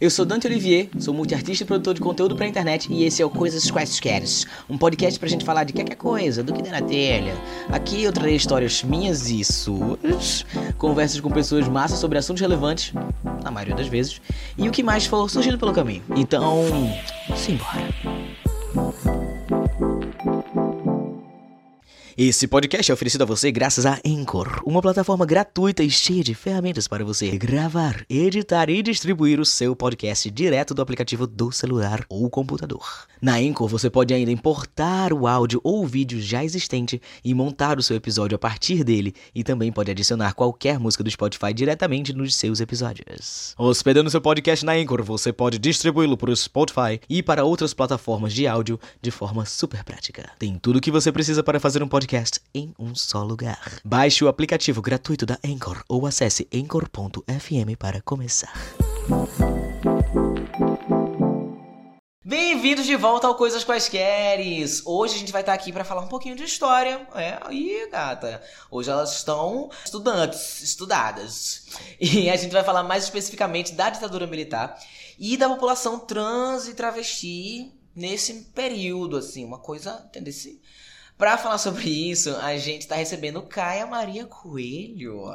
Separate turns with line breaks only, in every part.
Eu sou Dante Olivier, sou multiartista e produtor de conteúdo pra internet e esse é o Coisas Quaisqueres, um podcast pra gente falar de qualquer coisa, do que der na telha. Aqui eu trarei histórias minhas e suas, conversas com pessoas massas sobre assuntos relevantes, na maioria das vezes, e o que mais for surgindo pelo caminho. Então, simbora. Esse podcast é oferecido a você graças a Anchor, uma plataforma gratuita e cheia de ferramentas para você gravar, editar e distribuir o seu podcast direto do aplicativo do celular ou computador. Na Anchor você pode ainda importar o áudio ou vídeo já existente e montar o seu episódio a partir dele, e também pode adicionar qualquer música do Spotify diretamente nos seus episódios. Hospedando seu podcast na Anchor, você pode distribuí-lo para o Spotify e para outras plataformas de áudio de forma super prática. Tem tudo o que você precisa para fazer um podcast em um só lugar. Baixe o aplicativo gratuito da Anchor ou acesse anchor.fm para começar. Bem-vindos de volta ao Coisas Quaisqueres! Hoje a gente vai estar aqui para falar um pouquinho de história. É, aí, gata. Hoje elas estão estudantes, estudadas. E a gente vai falar mais especificamente da ditadura militar e da população trans e travesti nesse período, assim, uma coisa, entendeu? Para falar sobre isso, a gente está recebendo Caia Maria Coelho,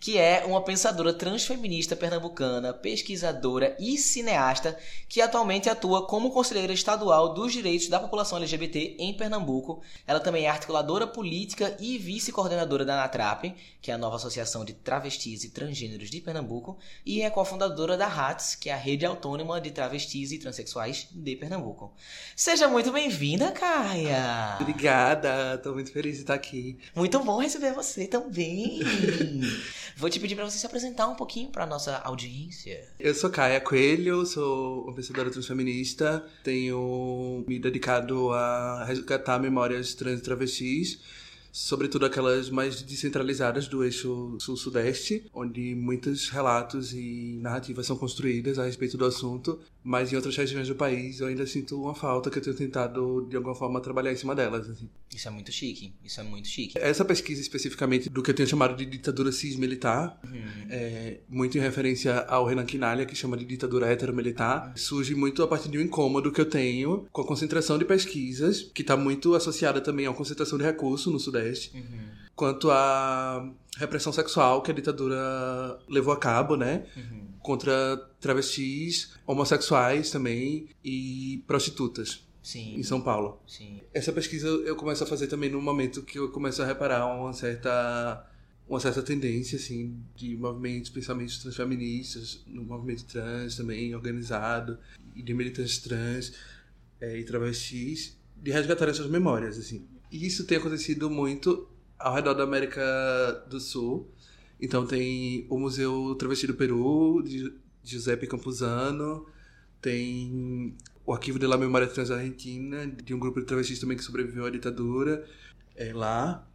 que é uma pensadora transfeminista pernambucana, pesquisadora e cineasta que atualmente atua como conselheira estadual dos direitos da população LGBT em Pernambuco. Ela também é articuladora política e vice-coordenadora da NATRAP, que é a nova associação de travestis e transgêneros de Pernambuco, e é cofundadora da RATS, que é a rede autônoma de travestis e transexuais de Pernambuco. Seja muito bem-vinda, Caia!
Obrigada! Obrigada, tô muito feliz de estar aqui.
Muito bom receber você também. Vou te pedir para você se apresentar um pouquinho para nossa audiência.
Eu sou Caia Coelho, sou uma pensadora transfeminista, tenho me dedicado a resgatar memórias trans e travestis sobretudo aquelas mais descentralizadas do eixo sul-sudeste, onde muitos relatos e narrativas são construídas a respeito do assunto, mas em outras regiões do país eu ainda sinto uma falta que eu tenho tentado de alguma forma trabalhar em cima delas. Assim.
Isso é muito chique, isso é muito chique.
Essa pesquisa especificamente do que eu tenho chamado de ditadura cis-militar, uhum. é, muito em referência ao Renan Quinalha, que chama de ditadura heteromilitar, surge muito a partir de um incômodo que eu tenho com a concentração de pesquisas, que está muito associada também à concentração de recursos no Sudeste, uhum. quanto à repressão sexual que a ditadura levou a cabo, né? Uhum. Contra travestis, homossexuais também e prostitutas. Sim. Em São Paulo. Sim. Essa pesquisa eu começo a fazer também no momento que eu começo a reparar uma certa uma certa tendência assim de movimentos, pensamentos transfeministas, no movimento trans também organizado e de militantes trans é, e travestis de resgatar essas memórias assim. E isso tem acontecido muito ao redor da América do Sul. Então tem o Museu Travesti do Peru, de Giuseppe Campuzano, tem o Arquivo de la Memória Trans Argentina, de um grupo de travestis também que sobreviveu à ditadura, é lá.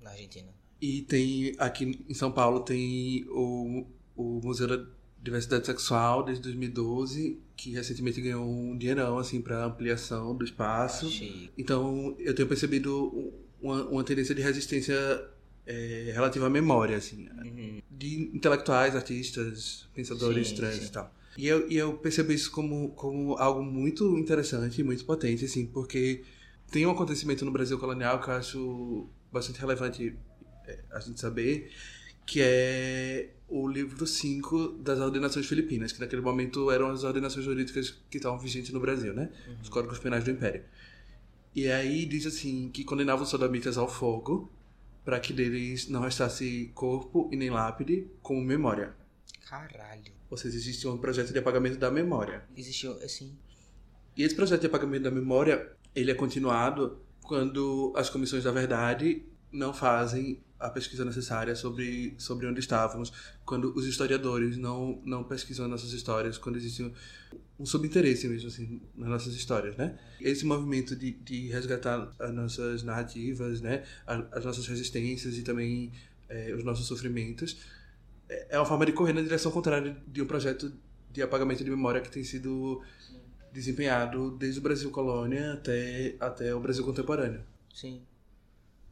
Na Argentina.
E tem, aqui em São Paulo, tem o, o Museu da Diversidade Sexual, desde 2012, que recentemente ganhou um dinheirão, assim, para ampliação do espaço. Achei. Então, eu tenho percebido uma, uma tendência de resistência é, relativa à memória, assim, uhum. de intelectuais, artistas, pensadores sim, trans sim. e tal. E eu, e eu percebo isso como, como algo muito interessante, muito potente, assim, porque tem um acontecimento no Brasil colonial que eu acho bastante relevante é, a gente saber, que é o livro 5 das ordenações filipinas, que naquele momento eram as ordenações jurídicas que estavam vigentes no Brasil, né? Uhum. Os códigos penais do Império. E aí diz assim que condenava os sodomitas ao fogo para que deles não restasse corpo e nem lápide como memória.
Caralho.
Ou seja, existia um projeto de apagamento da memória.
Existiu, assim.
E esse projeto de apagamento da memória, ele é continuado quando as comissões da verdade não fazem a pesquisa necessária sobre, sobre onde estávamos, quando os historiadores não, não pesquisam nossas histórias, quando existe um, subinteresse mesmo assim, nas nossas histórias, né? Esse movimento de, de resgatar as nossas narrativas, né? as nossas resistências e também é, os nossos sofrimentos é, é uma forma de correr na direção contrária de um projeto de apagamento de memória que tem sido desempenhado desde o Brasil colônia até, até o Brasil contemporâneo.
Sim.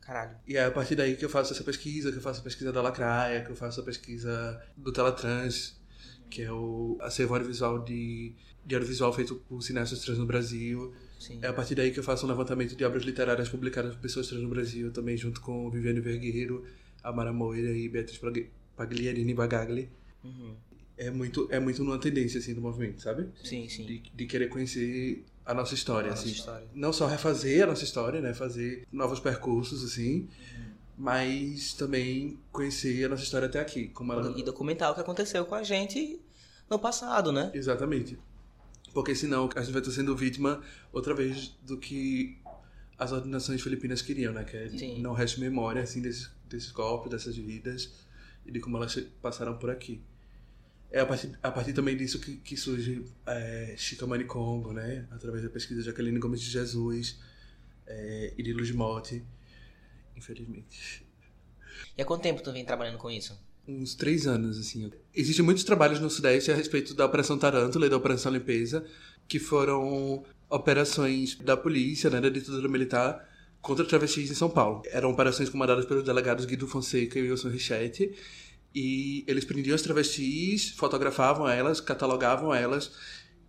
Caralho.
E é a partir daí que eu faço essa pesquisa, que eu faço a pesquisa da Lacraia, que eu faço a pesquisa do Teletrans, que é o acervo audiovisual de, de audiovisual feito por cineastas trans no Brasil.
Sim.
É a partir daí que eu faço um levantamento de obras literárias publicadas por pessoas trans no Brasil, também junto com Viviane Vergueiro, Amara Moira e Beatriz Pag- Pagliarini Bagagli.
Uhum.
É muito, é muito numa tendência, assim, do movimento, sabe?
Sim, sim.
De, de querer conhecer a nossa história,
Nossa
assim.
história.
Não só refazer a nossa história, né? Fazer novos percursos, assim.
Uhum.
Mas também conhecer a nossa história até aqui. Como ela...
E documentar o que aconteceu com a gente no passado, né?
Exatamente. Porque senão a gente vai estar sendo vítima outra vez do que as ordenações filipinas queriam, né? Que é não reste memória, assim, desses, desses golpes, dessas vidas e de como elas passaram por aqui. É a partir, a partir também disso que, que surge é, Congo, né? Através da pesquisa de Jacqueline Gomes de Jesus é, e de Luz Motti, infelizmente.
E há quanto tempo tu vem trabalhando com isso?
Uns três anos, assim. Existem muitos trabalhos no Sudeste a respeito da Operação Tarântula e da Operação Limpeza, que foram operações da polícia, né, da ditadura militar, contra travestis em São Paulo. Eram operações comandadas pelos delegados Guido Fonseca e Wilson Richetti, e eles prendiam as travestis, fotografavam elas, catalogavam elas,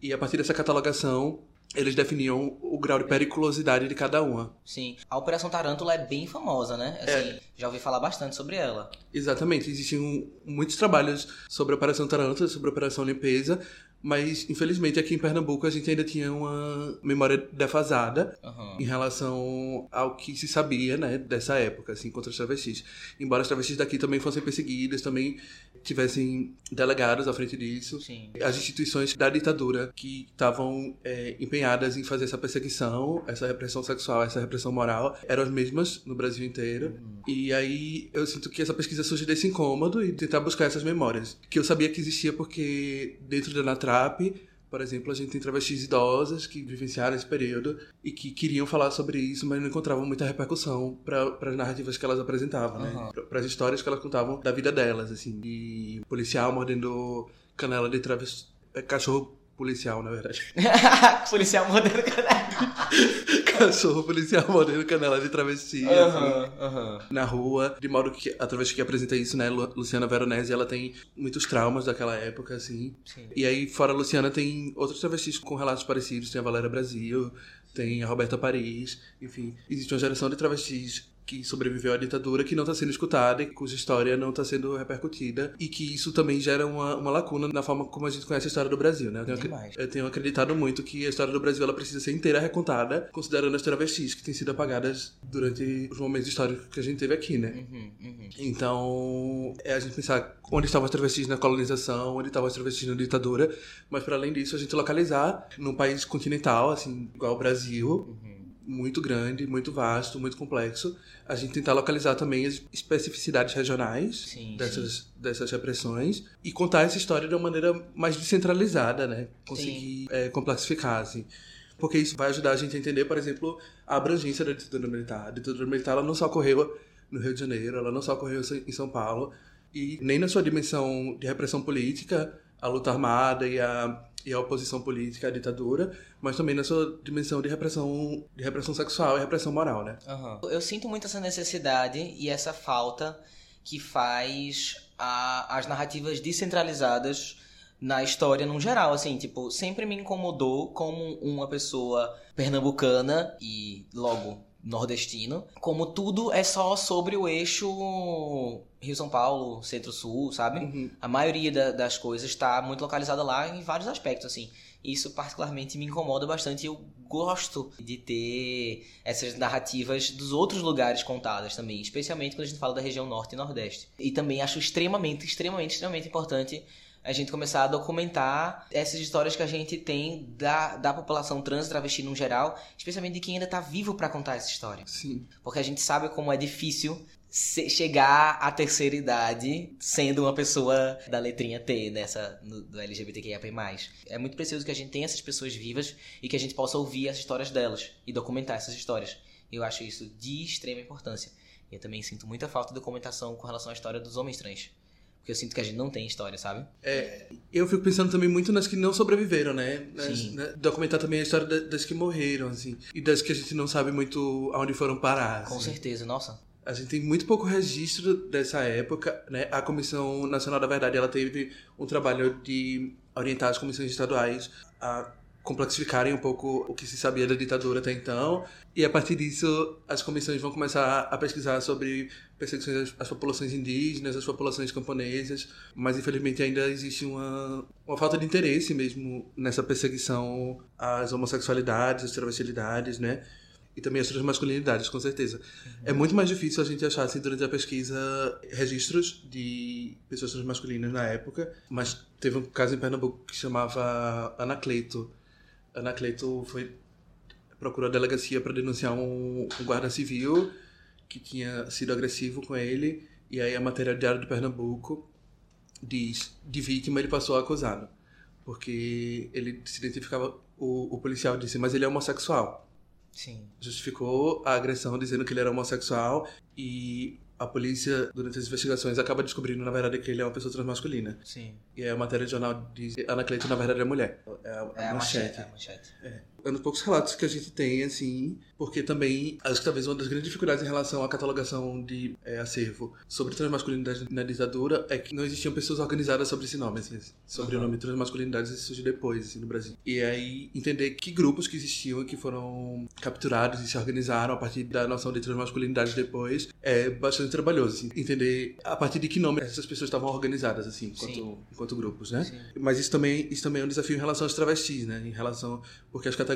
e a partir dessa catalogação, eles definiam o grau de periculosidade de cada uma.
Sim. A Operação Tarântula é bem famosa, né? Assim, já ouvi falar bastante sobre ela.
Exatamente, existiam muitos trabalhos sobre a Operação Tarântula, sobre a Operação Limpeza, mas infelizmente aqui em Pernambuco a gente ainda tinha uma memória defasada
Aham.
em relação ao que se sabia, né, dessa época, assim, contra os travestis. Embora os travestis daqui também fossem perseguidos, também tivessem delegados à frente disso,
Sim.
as instituições da ditadura que estavam é, empenhadas em fazer essa perseguição, essa repressão sexual, essa repressão moral, eram as mesmas no Brasil inteiro. E aí eu sinto que essa pesquisa surge desse incômodo e tentar buscar essas memórias. Que eu sabia que existia porque dentro da Natrap, por exemplo, a gente tem travestis idosas que vivenciaram esse período e que queriam falar sobre isso, mas não encontravam muita repercussão para as narrativas que elas apresentavam, né?
Aham.
Para as histórias que elas contavam da vida delas, assim. E policial mordendo canela de travesti... é, Cachorro policial, na verdade.
Policial moderno, caralho.
Cachorro policial mordendo canela de travesti. assim.
Aham, aham.
na rua, de modo que a travesti que apresenta isso, né, Lu- Luciana Veronese, ela tem muitos traumas daquela época, assim.
Sim.
E aí, fora a Luciana, tem outros travestis com relatos parecidos, tem a Valéria Brasil, tem a Roberta Paris, enfim. Existe uma geração de travestis que sobreviveu à ditadura, que não está sendo escutada e cuja história não está sendo repercutida e que isso também gera uma, uma lacuna na forma como a gente conhece a história do Brasil, né? Eu tenho, eu tenho acreditado muito que a história do Brasil ela precisa ser inteira recontada, considerando as travestis que têm sido apagadas durante os momentos históricos que a gente teve aqui, né?
Uhum, uhum.
Então, é a gente pensar onde estavam as travestis na colonização, onde estavam as travestis na ditadura, mas para além disso, a gente localizar num país continental, assim, igual o Brasil,
Uhum.
Muito grande, muito vasto, muito complexo, a gente tentar localizar também as especificidades regionais
Sim,
dessas, dessas repressões e contar essa história de uma maneira mais descentralizada, né? Conseguir é, complexificar, assim. Porque isso vai ajudar a gente a entender, por exemplo, a abrangência da ditadura militar. A ditadura militar ela não só ocorreu no Rio de Janeiro, ela não só ocorreu em São Paulo, e nem na sua dimensão de repressão política, a luta armada e a, e a oposição política à ditadura, mas também na sua dimensão de repressão, de repressão sexual e repressão moral, né?
Aham. Eu sinto muito essa necessidade e essa falta que faz a- as narrativas descentralizadas na história num geral, assim, tipo, sempre me incomodou como uma pessoa pernambucana e logo nordestino, como tudo é só sobre o eixo Rio-São Paulo, Centro-Sul, sabe?
Uhum.
A maioria da- das coisas está muito localizada lá em vários aspectos, assim. Isso particularmente me incomoda bastante e eu gosto de ter essas narrativas dos outros lugares contadas também, especialmente quando a gente fala da região norte e nordeste. E também acho extremamente, extremamente, extremamente importante a gente começar a documentar essas histórias que a gente tem da, da população trans travesti no geral, especialmente de quem ainda tá vivo para contar essa história.
Sim.
Porque a gente sabe como é difícil chegar à terceira idade sendo uma pessoa da letrinha T nessa no, do LGBTQIA+. É muito preciso que a gente tenha essas pessoas vivas e que a gente possa ouvir as histórias delas e documentar essas histórias. Eu acho isso de extrema importância. E eu também sinto muita falta de documentação com relação à história dos homens trans. Porque eu sinto que a gente não tem história, sabe?
Eu fico pensando também muito nas que não sobreviveram, né? Nas-
Sim.
né? Documentar também a história da- das que morreram, assim. E das que a gente não sabe muito aonde foram parar.
Com
assim.
certeza, nossa.
A gente tem muito pouco registro dessa época, né? A Comissão Nacional da Verdade, ela teve um trabalho de orientar as comissões estaduais a complexificarem um pouco o que se sabia da ditadura até então. E a partir disso, as comissões vão começar a pesquisar sobre perseguições às populações indígenas, às populações camponesas, mas infelizmente ainda existe uma, uma falta de interesse mesmo nessa perseguição às homossexualidades, às travestilidades, né? E também as transmasculinidades, com certeza. É muito mais difícil a gente achar, assim, durante a pesquisa, registros de pessoas transmasculinas na época, mas teve um caso em Pernambuco que chamava Anacleto, Ana Cleito foi procurou a delegacia para denunciar um, um, guarda civil que tinha sido agressivo com ele e aí a matéria Diário de Pernambuco diz de vítima ele passou a acusado porque ele se identificava o, o policial disse mas ele é homossexual
sim.
Justificou a agressão dizendo que ele era homossexual e a polícia, durante as investigações, acaba descobrindo, na verdade, que ele é uma pessoa transmasculina.
Sim.
E aí a matéria de jornal diz que Ana Cleiton, na verdade, é mulher. É a,
é a. É a manchete.
É é um dos poucos relatos que a gente tem, assim, porque também acho que talvez uma das grandes dificuldades em relação à catalogação de é, acervo sobre transmasculinidade na ditadura é que não existiam pessoas organizadas sobre esse nome, assim, sobre uhum. o nome transmasculinidade surge depois, assim, no Brasil. E aí entender que grupos que existiam e que foram capturados e se organizaram a partir da noção de transmasculinidade depois é bastante trabalhoso, assim, entender a partir de que nome essas pessoas estavam organizadas, assim, enquanto, enquanto grupos, né? Sim. Mas isso também, isso também é um desafio em relação aos travestis, né? Em relação, porque as categorias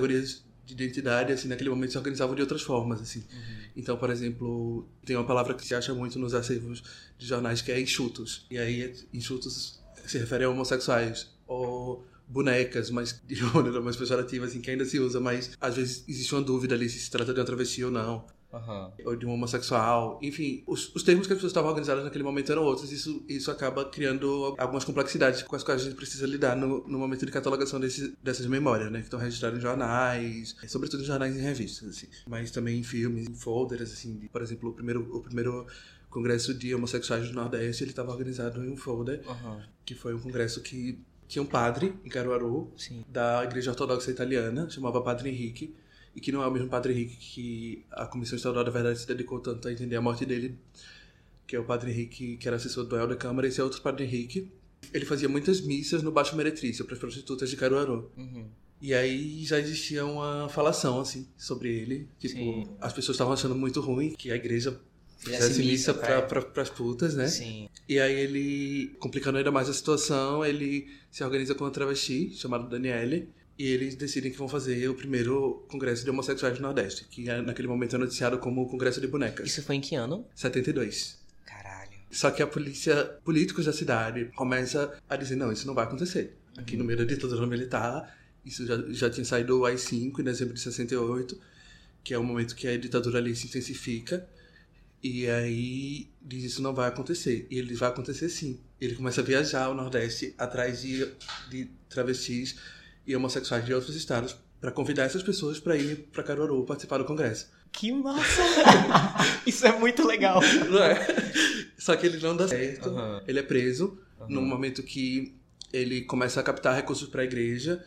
de identidade, assim, naquele momento se organizavam de outras formas, assim. Uhum. Então, por exemplo, tem uma palavra que se acha muito nos acervos de jornais que é enxutos. E aí, enxutos se refere a homossexuais ou bonecas, mas de maneira mais pejorativa, assim, que ainda se usa, mas às vezes existe uma dúvida ali se se trata de uma travesti ou não.
Uhum.
Ou de um homossexual. Enfim, os, os termos que as pessoas estavam organizadas naquele momento eram outros. Isso, isso acaba criando algumas complexidades com as quais a gente precisa lidar no, no momento de catalogação desse, dessas memórias, né? Que estão registradas em jornais, sobretudo em jornais e revistas, assim. Mas também em filmes, em folders, assim. De, por exemplo, o primeiro, o primeiro congresso de homossexuais do Nordeste, ele estava organizado em um folder,
uhum.
que foi um congresso que tinha um padre em Caruaru,
Sim.
da Igreja Ortodoxa Italiana, chamava Padre Henrique, e que não é o mesmo Padre Henrique que a Comissão Estadual da Verdade se dedicou tanto a entender a morte dele, que é o Padre Henrique, que era assessor do El da Câmara, esse é outro Padre Henrique. Ele fazia muitas missas no Baixo Meretrício para as prostitutas de Caruaru.
Uhum.
E aí já existia uma falação, assim, sobre ele. Tipo, Sim. as pessoas estavam achando muito ruim que a igreja fizesse missa para pra, as putas, né?
Sim.
E aí ele, complicando ainda mais a situação, ele se organiza com uma travesti chamada Daniele e eles decidem que vão fazer o primeiro congresso de homossexuais do Nordeste, que é, naquele momento é noticiado como o Congresso de Bonecas.
Isso foi em que ano?
72.
Caralho.
Só que a polícia, políticos da cidade, começa a dizer, não, isso não vai acontecer. Aqui uhum. no meio da ditadura militar, isso já, já tinha saído o AI-5 em dezembro de 68, que é o momento que a ditadura ali se intensifica. E aí diz isso não vai acontecer. E ele vai acontecer sim. Ele começa a viajar ao Nordeste atrás de, de travestis e homossexuais de outros estados para convidar essas pessoas para ir para Caruaru participar do congresso.
Que massa! Isso é muito legal.
Não é? Só que ele não dá certo. Uhum. Ele é preso uhum. no momento que ele começa a captar recursos para a igreja.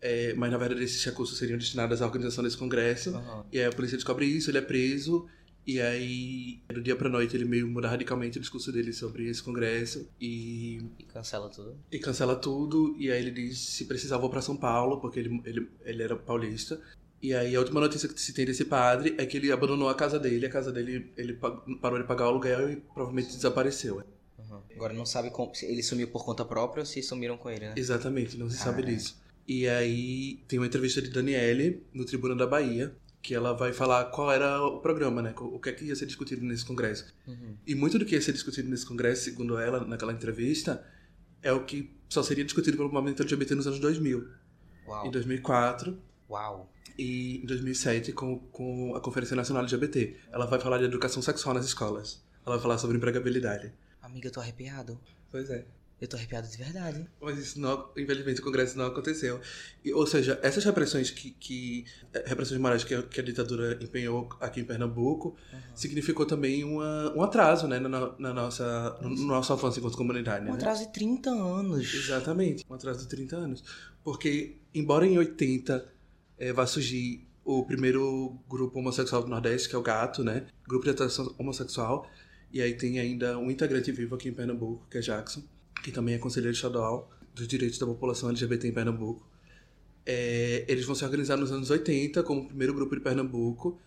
É, mas na verdade esses recursos seriam destinados à organização desse congresso.
Uhum.
E aí a polícia descobre isso, ele é preso e aí, do dia pra noite, ele meio muda radicalmente o discurso dele sobre esse congresso e.
E cancela tudo.
E cancela tudo. E aí ele diz: se precisar, vou pra São Paulo, porque ele, ele, ele era paulista. E aí, a última notícia que se tem desse padre é que ele abandonou a casa dele. A casa dele, ele parou de pagar o aluguel e provavelmente desapareceu.
Uhum. Agora não sabe como, se ele sumiu por conta própria ou se sumiram com ele, né?
Exatamente, não se sabe disso. E aí, tem uma entrevista de Daniele no Tribuna da Bahia que ela vai falar qual era o programa, né? O que é que ia ser discutido nesse congresso.
Uhum.
E muito do que ia ser discutido nesse congresso, segundo ela, naquela entrevista, é o que só seria discutido pelo movimento LGBT nos anos 2000.
Uau.
Em 2004.
Uau.
E em 2007, com, com a Conferência Nacional LGBT. Ela vai falar de educação sexual nas escolas. Ela vai falar sobre empregabilidade.
Amiga, eu tô arrepiado.
Pois é.
Eu tô arrepiado de verdade.
Mas isso, não, infelizmente, o Congresso não aconteceu. E, ou seja, essas repressões que, que eh, repressões morais que a, que a ditadura empenhou aqui em Pernambuco uhum. significou também uma, um atraso né, na, na nossa, no, no, nosso avanço enquanto comunidade.
Um né? atraso de 30 anos.
Exatamente, um atraso de 30 anos. Porque, embora em 80 é, vá surgir o primeiro grupo homossexual do Nordeste, que é o Gato, né? Grupo de atuação homossexual. E aí tem ainda um integrante vivo aqui em Pernambuco, que é Jackson, que também é conselheiro estadual dos direitos da população LGBT em Pernambuco. É, eles vão se organizar nos anos 80 como o primeiro grupo de Pernambuco,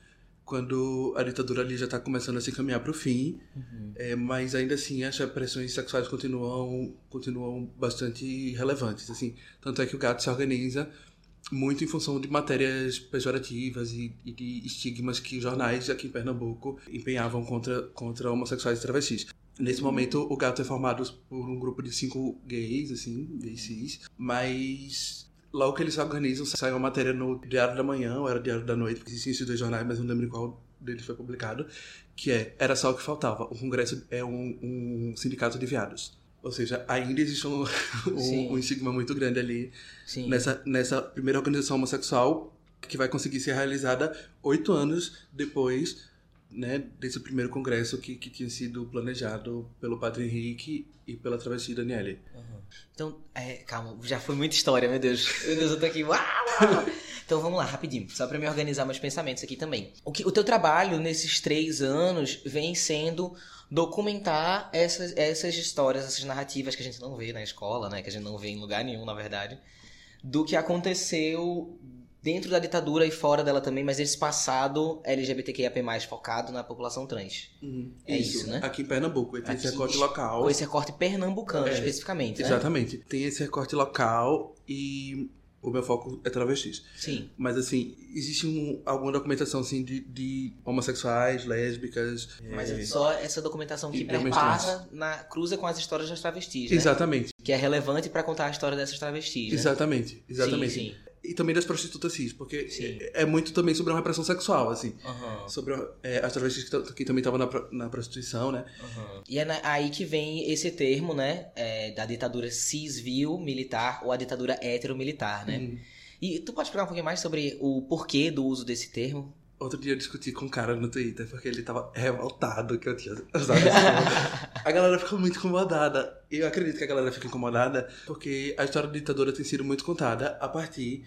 quando a ditadura ali já está começando a se caminhar para o fim, uhum. é, mas ainda assim as repressões sexuais continuam continuam bastante relevantes, assim. Tanto é que o Gato se organiza muito em função de matérias pejorativas e, e de estigmas que jornais aqui em Pernambuco empenhavam contra contra homossexuais e travestis. Nesse momento, o Gato é formado por um grupo de cinco gays, assim, gays cis, mas Logo que eles se organizam, sai uma matéria no Diário da Manhã, ou era Diário da Noite, porque existem esses dois jornais, mas não lembro qual deles foi publicado, que é Era Só o que Faltava. O Congresso é um, um sindicato de viados. Ou seja, ainda existe um, um, um estigma muito grande ali nessa, nessa primeira organização homossexual que vai conseguir ser realizada oito anos depois né, desse primeiro congresso que, que tinha sido planejado pelo Padre Henrique e pela travesti Daniele.
Uhum. Então, é, calma, já foi muita história, meu Deus. Meu Deus, eu tô aqui. Então vamos lá, rapidinho, só para me organizar meus pensamentos aqui também. O, que, o teu trabalho nesses três anos vem sendo documentar essas, essas histórias, essas narrativas que a gente não vê na escola, né? Que a gente não vê em lugar nenhum, na verdade. Do que aconteceu dentro da ditadura e fora dela também, mas esse passado LGBTQIAP+, focado na população trans.
Uhum. É isso, isso, né? Aqui em Pernambuco, tem esse recorte local.
Com esse recorte pernambucano, é, especificamente,
né? Exatamente. Tem esse recorte local e o meu foco é travestis.
Sim.
Mas, assim, existe um, alguma documentação, assim, de, de homossexuais, lésbicas...
Mas é, só essa documentação que passa na cruza com as histórias das travestis, né?
Exatamente.
Que é relevante para contar a história dessas travestis,
né? Exatamente, exatamente. Sim, sim e também das prostitutas cis, porque é, é, muito também sobre uma repressão sexual, assim. Uhum. Sobre é, as travestis que, que também estavam na, na prostituição, né?
Uhum. E é na, aí que vem esse termo, né? É, da ditadura cis-vil militar ou a ditadura hetero-militar, né? Uhum. E tu pode explicar um pouquinho mais sobre o porquê do uso desse termo?
Outro dia eu discuti com um cara no Twitter porque ele tava revoltado que eu tinha usado esse a galera ficou muito incomodada. E eu acredito que a galera fica incomodada porque a história da ditadura tem sido muito contada a partir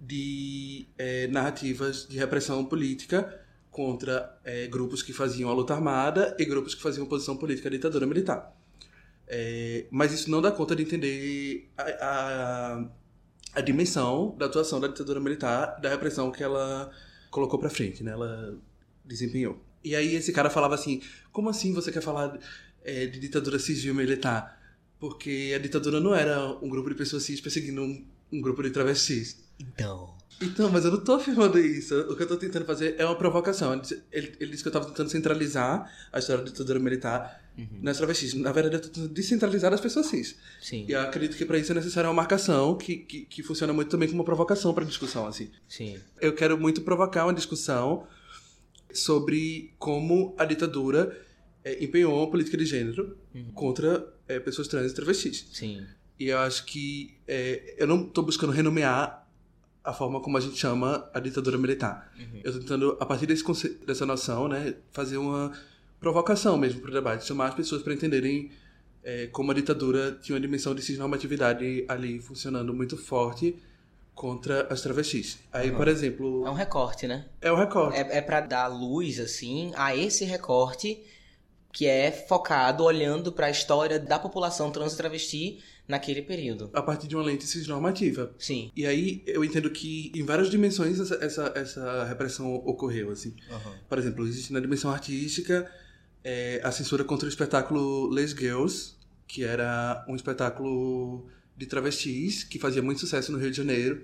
de é, narrativas de repressão política contra é, grupos que faziam a luta armada e grupos que faziam oposição política à ditadura militar. É, mas isso não dá conta de entender a, a, a dimensão da atuação da ditadura militar, da repressão que ela colocou pra frente, né? Ela desempenhou. E aí esse cara falava assim: como assim você quer falar é, de ditadura civil militar? Porque a ditadura não era um grupo de pessoas cis perseguindo um, um grupo de travestis.
Então.
Então, mas eu não tô afirmando isso. O que eu tô tentando fazer é uma provocação. Ele, ele disse que eu tava tentando centralizar a história da ditadura militar uhum. nas travestis. Na verdade, eu tô tentando descentralizar as pessoas cis.
Sim.
E eu acredito que para isso é necessária uma marcação que, que, que funciona muito também como uma provocação para discussão, assim.
Sim.
Eu quero muito provocar uma discussão sobre como a ditadura é, empenhou a política de gênero uhum. contra é, pessoas trans e travestis.
Sim.
E eu acho que é, eu não estou buscando renomear a forma como a gente chama a ditadura militar. Uhum. Eu estou tentando, a partir desse dessa noção, né, fazer uma provocação mesmo para o debate, chamar as pessoas para entenderem é, como a ditadura tinha uma dimensão de cisnormatividade ali funcionando muito forte contra as travestis. Aí, uhum. por exemplo...
É um recorte, né?
É um recorte.
É, é para dar luz, assim, a esse recorte que é focado olhando para a história da população trans e travesti naquele período.
A partir de uma lente cisnormativa.
Sim.
E aí eu entendo que em várias dimensões essa, essa, essa repressão ocorreu, assim. Uhum. Por exemplo, existe na dimensão artística é, a censura contra o espetáculo Les Girls, que era um espetáculo de travestis que fazia muito sucesso no Rio de Janeiro.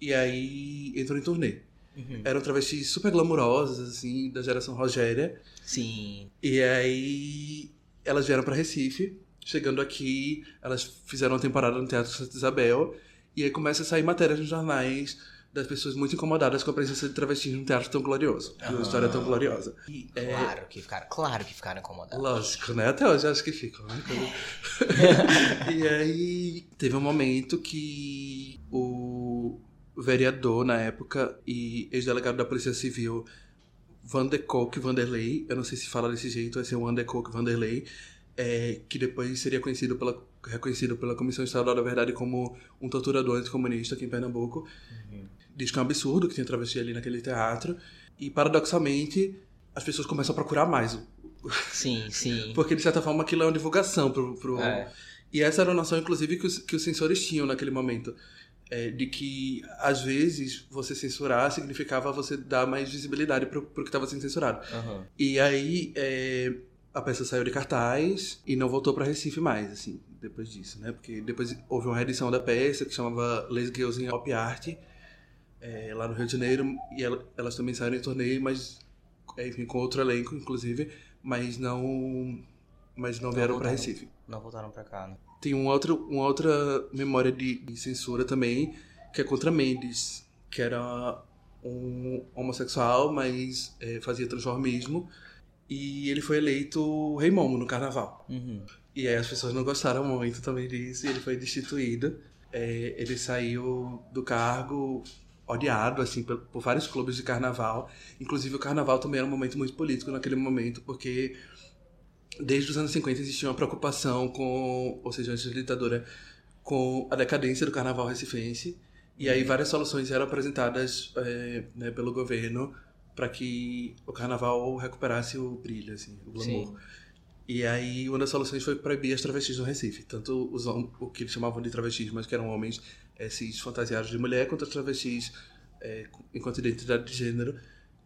E aí entrou em turnê. Uhum. Eram travestis super glamourosas, assim, da geração Rogéria.
Sim.
E aí elas vieram para Recife Chegando aqui, elas fizeram uma temporada no Teatro Santa Isabel. E aí começa a sair matérias nos jornais das pessoas muito incomodadas com a presença de travestis num teatro tão glorioso. Uhum. Uma história tão gloriosa.
E, é, claro, é... que ficaram, claro que ficaram incomodadas.
Lógico, né? Até hoje acho que ficam, né? e aí teve um momento que o vereador na época e ex-delegado da Polícia Civil Van de Kock Vanderlei, eu não sei se fala desse jeito, vai ser o Van de Kock Vanderlei, é, que depois seria conhecido pela, reconhecido pela Comissão Estadual da Verdade como um torturador anticomunista aqui em Pernambuco. Uhum. diz que é um absurdo que tem travesti ali naquele teatro. E, paradoxalmente, as pessoas começam a procurar mais.
Sim, sim.
Porque, de certa forma, aquilo é uma divulgação pro... pro...
É.
E essa era a noção, inclusive, que os, que os censores tinham naquele momento. É, de que, às vezes, você censurar significava você dar mais visibilidade pro, pro que estava sendo censurado.
Aham.
E aí, é, a peça saiu de cartaz e não voltou para Recife mais, assim, depois disso, né? Porque depois houve uma reedição da peça que chamava Les Girls in Pop Art, é, lá no Rio de Janeiro, e ela- elas também saíram em torneio, mas, é, enfim, com outro elenco, inclusive, mas não, mas não vieram para. Recife.
Não voltaram pra cá, né?
Tem um outro, uma outra memória de, de censura também, que é contra Mendes, que era um homossexual, mas é, fazia transformismo. E ele foi eleito rei momo no carnaval.
Uhum.
E aí as pessoas não gostaram muito também disso, e ele foi destituído. É, ele saiu do cargo odiado, assim, por, por vários clubes de carnaval. Inclusive o carnaval também era um momento muito político naquele momento, porque desde os anos 50 existia uma preocupação com, ou seja, antes da ditadura, com a decadência do carnaval recifense. E aí várias soluções eram apresentadas é, né, pelo governo para que o carnaval recuperasse o brilho, assim, o glamour.
Sim.
E aí uma das soluções foi proibir as travestis no Recife. Tanto os, o que eles chamavam de travestis, mas que eram homens é, cis fantasiados de mulher, quanto as travestis é, enquanto identidade de gênero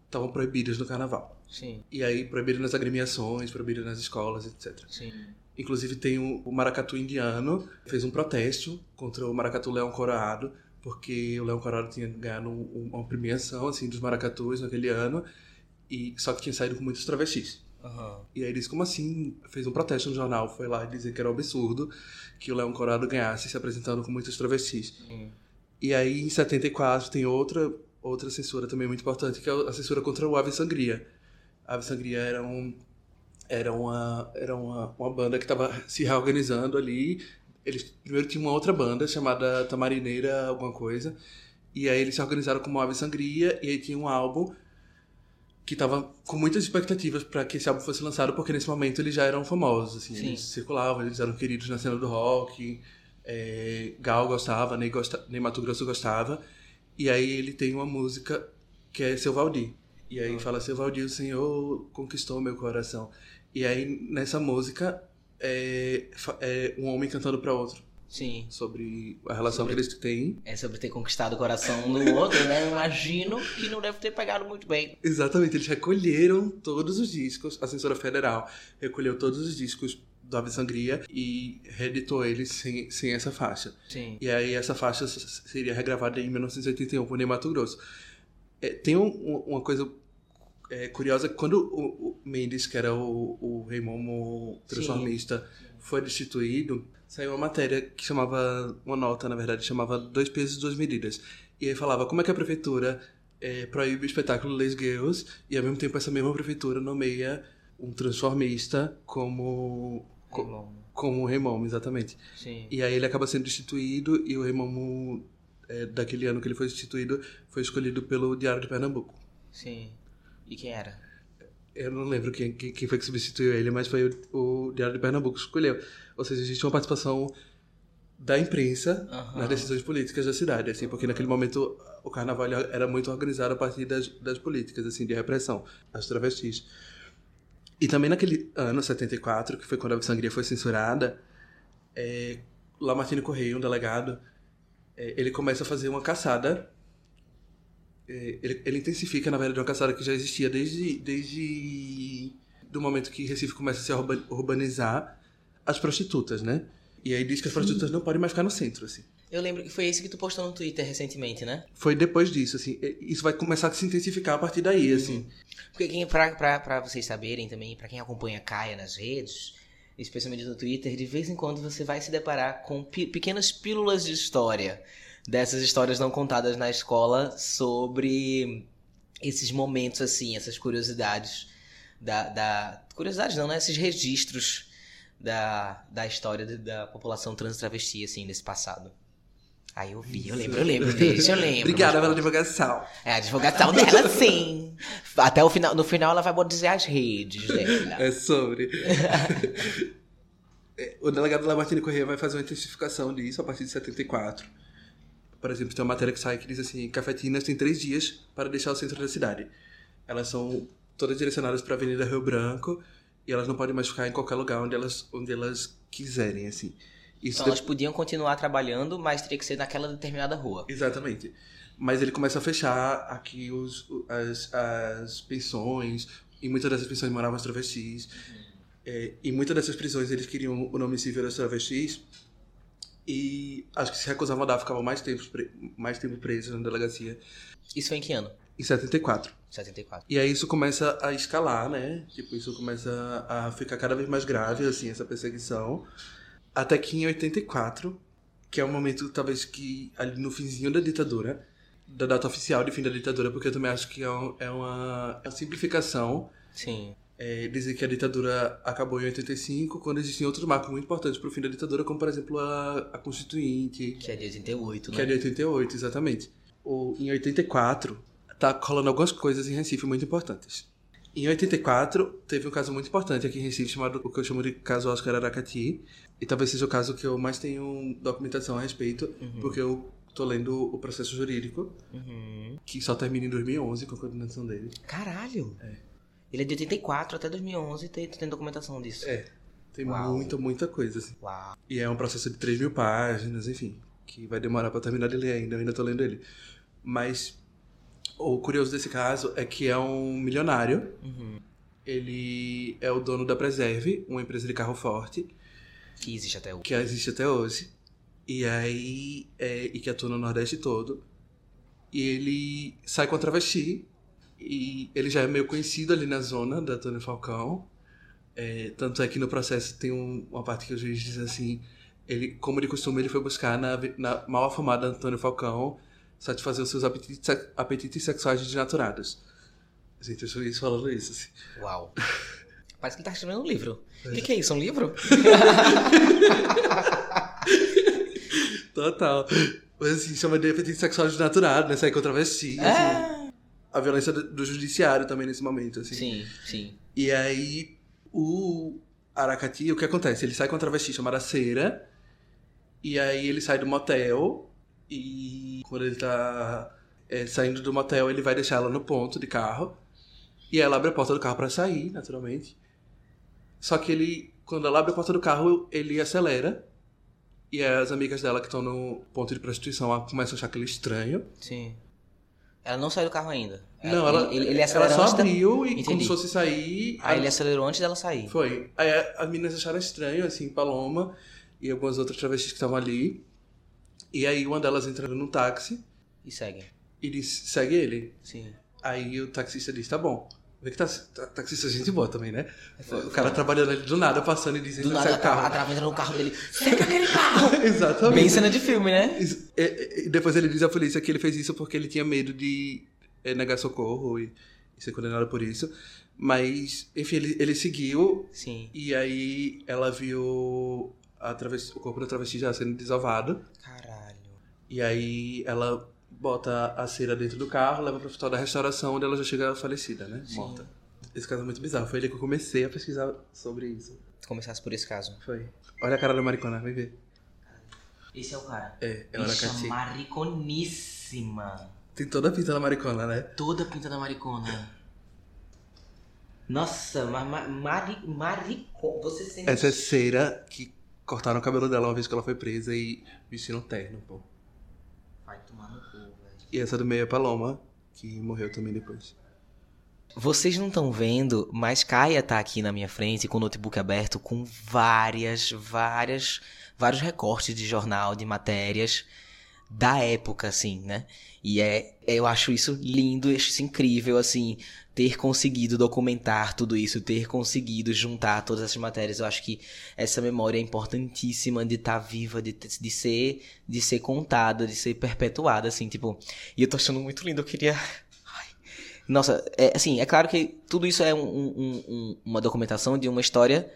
estavam proibidas no carnaval.
Sim,
E aí proibiram nas agremiações, proibiram nas escolas, etc.
sim.
Inclusive tem o, o maracatu indiano, fez um protesto contra o maracatu leão coroado, porque o leão coroado tinha ganhado um- uma premiação assim dos maracatus naquele ano, e só que tinha saído com muitos travestis.
Aham.
E aí eles, como assim? Fez um protesto no jornal, foi lá dizer que era um absurdo que o Leão Corado ganhasse se apresentando com muitos travestis.
Sim.
E aí em 74 tem outra outra censura também muito importante, que é a censura contra o Ave Sangria. Ave Sangria era um era uma era uma, uma banda que estava se reorganizando ali. Eles primeiro tinham uma outra banda chamada Tamarineira alguma coisa. E aí eles se organizaram como Ave Sangria e aí tinha um álbum que tava com muitas expectativas para que esse álbum fosse lançado, porque nesse momento eles já eram famosos, assim,
Sim.
eles circulavam, eles eram queridos na cena do rock, é, Gal gostava, Ney, gosta, Ney Mato Grosso gostava, e aí ele tem uma música que é Seu Valdir, e aí fala, Seu Valdir, o Senhor conquistou meu coração, e aí nessa música é, é um homem cantando para outro,
Sim.
sobre a relação
Sobre-
que eles têm,
É sobre ter conquistado o coração do outro, né? Eu imagino que não deve ter pegado muito bem.
Exatamente, eles recolheram todos os discos, a censura federal recolheu todos os discos do Ave Sangria e reeditou eles sem, sem essa faixa.
Sim.
E aí essa faixa seria regravada em 1981 por Ney Mato Grosso. É, tem um- um- uma coisa é, curiosa, quando o, o Mendes, que era o, o rei momo transformista, foi destituído, saiu uma matéria que chamava, uma nota na verdade, chamava Dois Pesos, Duas Medidas. E aí falava como é que a prefeitura é, proíbe o espetáculo Les Girls e ao mesmo tempo essa mesma prefeitura nomeia um transformista como, co-
Bom,
como rei momo, exatamente.
Sim.
E aí ele acaba sendo destituído e o rei momo é, daquele ano que ele foi destituído foi escolhido pelo Diário de Pernambuco.
Sim. E quem era?
Eu não lembro quem, quem, foi que substituiu ele, mas foi o, o Diário de Pernambuco que escolheu. Ou seja, existe uma participação da imprensa
Aham.
nas decisões políticas da cidade, assim, porque naquele momento o carnaval era muito organizado a partir das, das políticas, assim, de repressão às travestis. E também naquele ano, 74, que foi quando a sangria foi censurada, é, Lamartine Correia, um delegado, ele começa a fazer uma caçada. é, ele, ele intensifica, na verdade, uma caçada que já existia desde, desde do momento que Recife começa a se urba- urbanizar as prostitutas, né? E aí diz que as prostitutas não podem mais ficar no centro, assim.
Eu lembro que foi esse que tu postou no Twitter recentemente, né?
Foi depois disso, assim. Isso vai começar a se intensificar a partir daí, assim.
Porque quem, pra, pra, pra vocês saberem também, pra quem acompanha a Caia nas redes, especialmente no Twitter, de vez em quando você vai se deparar com pequenas pílulas de história. Dessas histórias não contadas na escola sobre esses momentos, assim, essas curiosidades da. da curiosidades não, né? Esses registros da, da história da população trans travesti, assim, desse passado. Aí eu vi, eu lembro, eu lembro eu lembro.
Obrigada pela divulgação.
É a divulgação dela, sim. Até o final, no final ela vai dizer as redes dela.
É sobre. O delegado Lamartine Corrêa vai fazer uma intensificação disso a partir de 74. Por exemplo, tem uma matéria que sai que diz assim: cafetinas têm três dias para deixar o centro da cidade. Elas são todas direcionadas para a Avenida Rio Branco e elas não podem mais ficar em qualquer lugar onde elas, onde elas quiserem, assim.
Isso então, elas podiam continuar trabalhando, mas teria que ser naquela determinada rua.
Exatamente. Mas ele começa a fechar aqui os, as, as pensões, e muitas dessas pensões moravam as travestis. Uhum. É, e muitas dessas prisões eles queriam o nome civil das travestis, e acho que se recusavam a dar, ficavam mais tempo, mais tempo presos na delegacia.
Isso foi em que ano?
Em 74.
74.
E aí isso começa a escalar, né? Tipo, isso começa a ficar cada vez mais grave, assim, essa perseguição. Até que em 84, que é o momento, talvez, que ali no finzinho da ditadura, da data oficial de fim da ditadura, porque eu também acho que é, um, é uma, uma simplificação.
Sim.
É, dizer que a ditadura acabou em 85, quando existem outros marcos muito importantes para o fim da ditadura, como por exemplo a, a Constituinte.
Que é de 88,
né?
Que
é de 88, exatamente. Ou, em 84, tá rolando algumas coisas em Recife muito importantes. Em 84, teve um caso muito importante aqui em Recife, chamado o que eu chamo de caso Oscar Aracati. E talvez seja o caso que eu mais tenho documentação a respeito, uhum. porque eu tô lendo o processo jurídico, uhum. que só termina em 2011 com a condenação dele.
Caralho!
É.
Ele é de 84 até 2011 e tem, tem documentação disso.
É. Tem Uau. muita, muita coisa, assim.
Uau.
E é um processo de 3 mil páginas, enfim. Que vai demorar pra terminar de ler ainda, eu ainda tô lendo ele. Mas o curioso desse caso é que é um milionário. Uhum. Ele é o dono da Preserve, uma empresa de carro forte.
Que existe até hoje.
Que existe até hoje. E aí. É, e que atua no Nordeste todo. E ele sai com a travesti. E ele já é meio conhecido ali na zona da Tony Falcão. É, tanto é que no processo tem um, uma parte que o juiz diz assim: ele, como de costume, ele foi buscar na, na mal afamada Antônio Falcão satisfazer os seus apetites, apetites sexuais desnaturados. Gente, eu isso falando isso, assim.
Uau. Parece que ele tá escrevendo um livro. O que, que, é isso? Um livro?
Total. Mas assim, chama de apetite sexual desnaturado, né? Sair com travesti. É. Assim. A violência do judiciário também nesse momento, assim.
Sim, sim.
E aí, o Aracati, o que acontece? Ele sai com a travesti chamada Cera. E aí ele sai do motel e quando ele tá é, saindo do motel, ele vai deixar ela no ponto de carro. E ela abre a porta do carro para sair, naturalmente. Só que ele, quando ela abre a porta do carro, ele acelera. E as amigas dela que estão no ponto de prostituição começam a achar aquele estranho.
Sim. Ela não saiu do carro ainda.
Não, ela, ele, ele ela só abriu da... e Entendi. como se fosse sair.
Aí a... ele acelerou antes dela sair.
Foi. Aí as meninas acharam estranho, assim, Paloma e algumas outras travestis que estavam ali. E aí uma delas entra no táxi.
E segue.
E diz, segue ele.
Sim.
Aí o taxista diz, tá bom. Vê que tá, tá, taxista é gente boa também, né? Foi, o cara trabalhando ali do nada, passando e dizendo
do nada, o carro. A trava entra no carro dele. Seca aquele carro!
Exatamente.
Bem cena de filme, né?
E, e, depois ele diz à polícia que ele fez isso porque ele tinha medo de é, negar socorro e, e, ser condenado por isso. Mas, enfim, ele, ele seguiu.
Sim.
E aí ela viu a travesti, o corpo da travesti já sendo desovado.
Caralho.
E aí ela bota a cera dentro do carro, leva pro hospital da restauração, onde ela já chega falecida, né? Sim. Morta. Esse caso é muito bizarro. Foi ele que eu comecei a pesquisar sobre isso.
Começasse por esse caso?
Foi. Olha a cara da maricona, vai ver.
Esse é o cara.
É, ela
Bicha era mariconíssima.
Tem toda a pinta da maricona, né?
Toda a pinta da maricona. Nossa, mas ma, mari, maricona. Você sente.
Essa é cera que cortaram o cabelo dela uma vez que ela foi presa e vestiram terno, pô.
Vai tomar no cu, velho.
E essa do meio é Paloma, que morreu também depois.
Vocês não estão vendo, mas Caia tá aqui na minha frente com o notebook aberto com várias, várias, vários recortes de jornal, de matérias da época, assim, né? E é, eu acho isso lindo, isso incrível, assim, ter conseguido documentar tudo isso, ter conseguido juntar todas essas matérias. Eu acho que essa memória é importantíssima de estar tá viva, de, de ser, de ser contada, de ser perpetuada, assim, tipo. E eu tô achando muito lindo, eu queria. Ai. Nossa, é, assim, é claro que tudo isso é um, um, um, uma documentação de uma história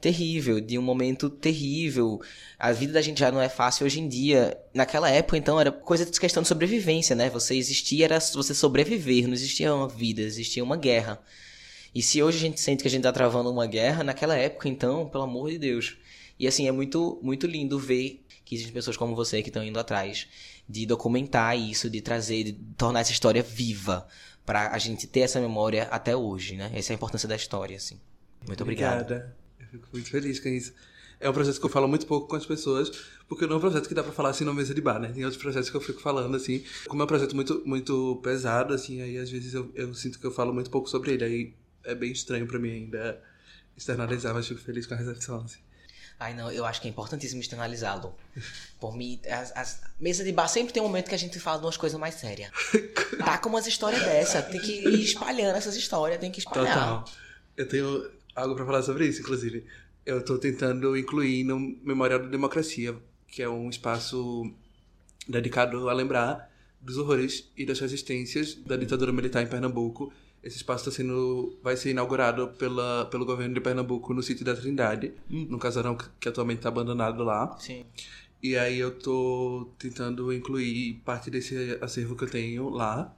terrível, de um momento terrível. A vida da gente já não é fácil hoje em dia. Naquela época, então, era coisa de questão de sobrevivência, né? Você existia, era você sobreviver, não existia uma vida, existia uma guerra. E se hoje a gente sente que a gente tá travando uma guerra, naquela época, então, pelo amor de Deus. E assim, é muito, muito lindo ver que existem pessoas como você que estão indo atrás de documentar isso, de trazer, de tornar essa história viva, para a gente ter essa memória até hoje, né? Essa é a importância da história, assim. Muito obrigado.
Obrigada. Fico muito feliz com isso. É um projeto que eu falo muito pouco com as pessoas, porque não é um projeto que dá pra falar assim na mesa de bar, né? Tem outros projetos que eu fico falando, assim. Como é um projeto muito, muito pesado, assim, aí às vezes eu, eu sinto que eu falo muito pouco sobre ele. Aí é bem estranho pra mim ainda externalizar, mas fico feliz com a recepção, assim.
Ai, não, eu acho que é importantíssimo externalizá-lo. Por mim, as, as mesa de bar sempre tem um momento que a gente fala de umas coisas mais sérias. Tá com umas histórias dessa, tem que ir espalhando essas histórias, tem que espalhar.
Total. Eu tenho algo pra falar sobre isso, inclusive. Eu tô tentando incluir no Memorial da Democracia, que é um espaço dedicado a lembrar dos horrores e das resistências da ditadura militar em Pernambuco. Esse espaço tá sendo, vai ser inaugurado pela, pelo governo de Pernambuco no sítio da Trindade, no casarão que, que atualmente está abandonado lá.
Sim.
E aí eu tô tentando incluir parte desse acervo que eu tenho lá,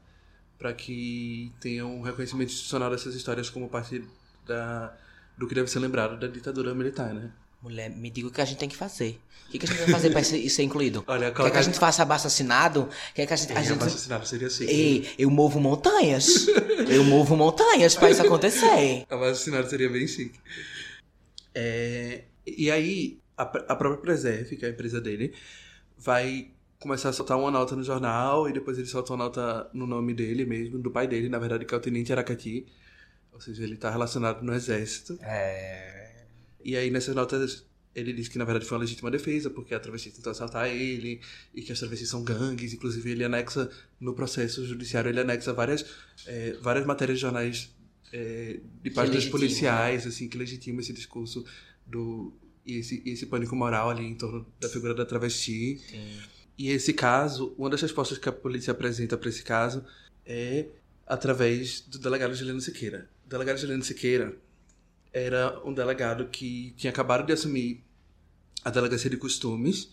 para que tenha um reconhecimento institucional dessas histórias como parte da, do que deve ser lembrado da ditadura militar, né?
Mulher, me diga o que a gente tem que fazer. O que, que a gente vai fazer pra isso ser incluído?
Olha,
Quer que
coloca-
a gente faça abaixo assinado? Quer que a gente. A gente...
seria assim.
Ei, eu movo montanhas. eu movo montanhas pra isso acontecer.
Abaixo assinado seria bem chique. É, e aí, a, a própria Preserve, que é a empresa dele, vai começar a soltar uma nota no jornal e depois ele solta uma nota no nome dele mesmo, do pai dele, na verdade, que é o Tenente Aracati. Ou seja, ele tá relacionado no exército.
É.
E aí, nessas notas, ele diz que na verdade foi uma legítima defesa, porque a travesti tentou assaltar ele, e que as travestis são gangues. Inclusive, ele anexa, no processo judiciário, ele anexa várias, eh, várias matérias de jornais eh, de páginas policiais, assim, que legitimam esse discurso do, e esse, esse pânico moral ali em torno da figura da travesti.
Sim.
E esse caso, uma das respostas que a polícia apresenta para esse caso é através do delegado Juliano Siqueira. Delegado Juliano Siqueira era um delegado que tinha acabado de assumir a delegacia de costumes.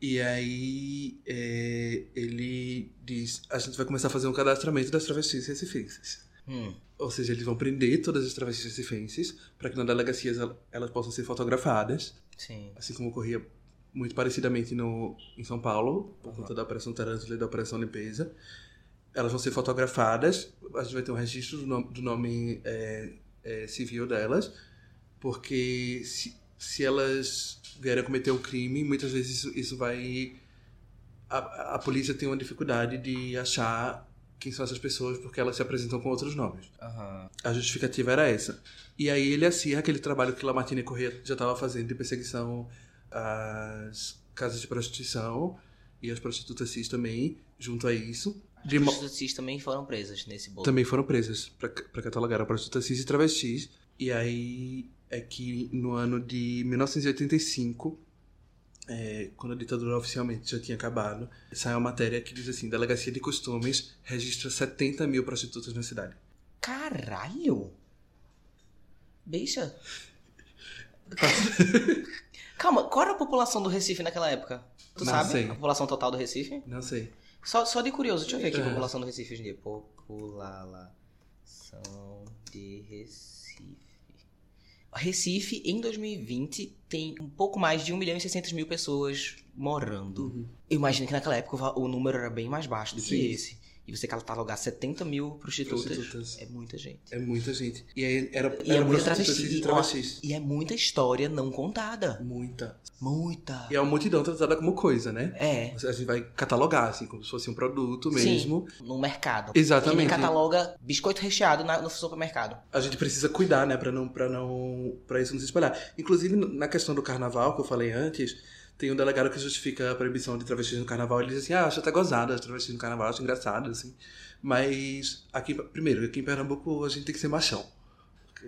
E aí é, ele diz: a gente vai começar a fazer um cadastramento das travestis recifenses.
Hum.
Ou seja, eles vão prender todas as travestis recifenses para que na delegacia el- elas possam ser fotografadas
Sim.
assim como ocorria muito parecidamente no, em São Paulo, por conta da Operação Tarântula e da Operação Limpeza. Elas vão ser fotografadas, a gente vai ter um registro do nome, do nome é, é, civil delas, porque se, se elas vierem a cometer um crime, muitas vezes isso, isso vai. A, a polícia tem uma dificuldade de achar quem são essas pessoas porque elas se apresentam com outros nomes.
Aham.
A justificativa era essa. E aí ele acirra aquele trabalho que Lamartine Corrêa já estava fazendo de perseguição às casas de prostituição e às prostitutas cis também, junto a isso. De
As
mo-
prostitutas cis também foram presas nesse bolo.
também foram presas para catalogar a prostituta cis e travestis. E aí é que no ano de 1985, é, quando a ditadura oficialmente já tinha acabado, sai uma matéria que diz assim: Delegacia de Costumes registra 70 mil prostitutas na cidade.
Caralho! Bicha. Calma, qual era a população do Recife naquela época? Tu
Não
sabe?
sei.
A população total do Recife?
Não sei.
Só, só de curioso, deixa eu ver aqui a
É.
população do Recife hoje em dia. População de Recife. Recife, em 2020, tem um pouco mais de 1 milhão e 600 mil pessoas morando.
Uhum.
Eu imagino que naquela época o número era bem mais baixo do que
Sim.
esse. E você catalogar 70 mil prostitutas,
Prostitutas.
é muita gente.
É muita gente. E aí era,
E é
era
muita
prostitutas
travesti.
e
E,
travestis.
e é muita história não contada.
Muita.
Muita.
E é uma multidão tratada como coisa, né?
É.
A gente vai catalogar, assim, como se fosse um produto mesmo.
Sim, no mercado.
Exatamente.
Que nem cataloga biscoito recheado na- no supermercado.
A gente precisa cuidar, né, pra não, pra não, pra isso não se espalhar. Inclusive, na questão do carnaval, que eu falei antes, tem um delegado que justifica a proibição de travestis no carnaval. Ele diz assim, ah, acho até gozado as travestis no carnaval, acho engraçado, assim. Mas, aqui, primeiro, aqui em Pernambuco a gente tem que ser machão.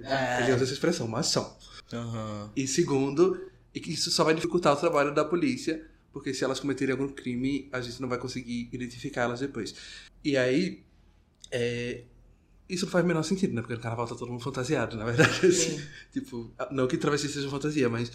É.
Ele usa essa expressão, machão.
Aham.
E segundo, e que isso só vai dificultar o trabalho da polícia, porque se elas cometerem algum crime, a gente não vai conseguir identificar elas depois. E aí, é, isso não faz o menor sentido, né? Porque no carnaval tá todo mundo fantasiado, na verdade. assim.
Sim.
tipo, não que travesti seja fantasia, mas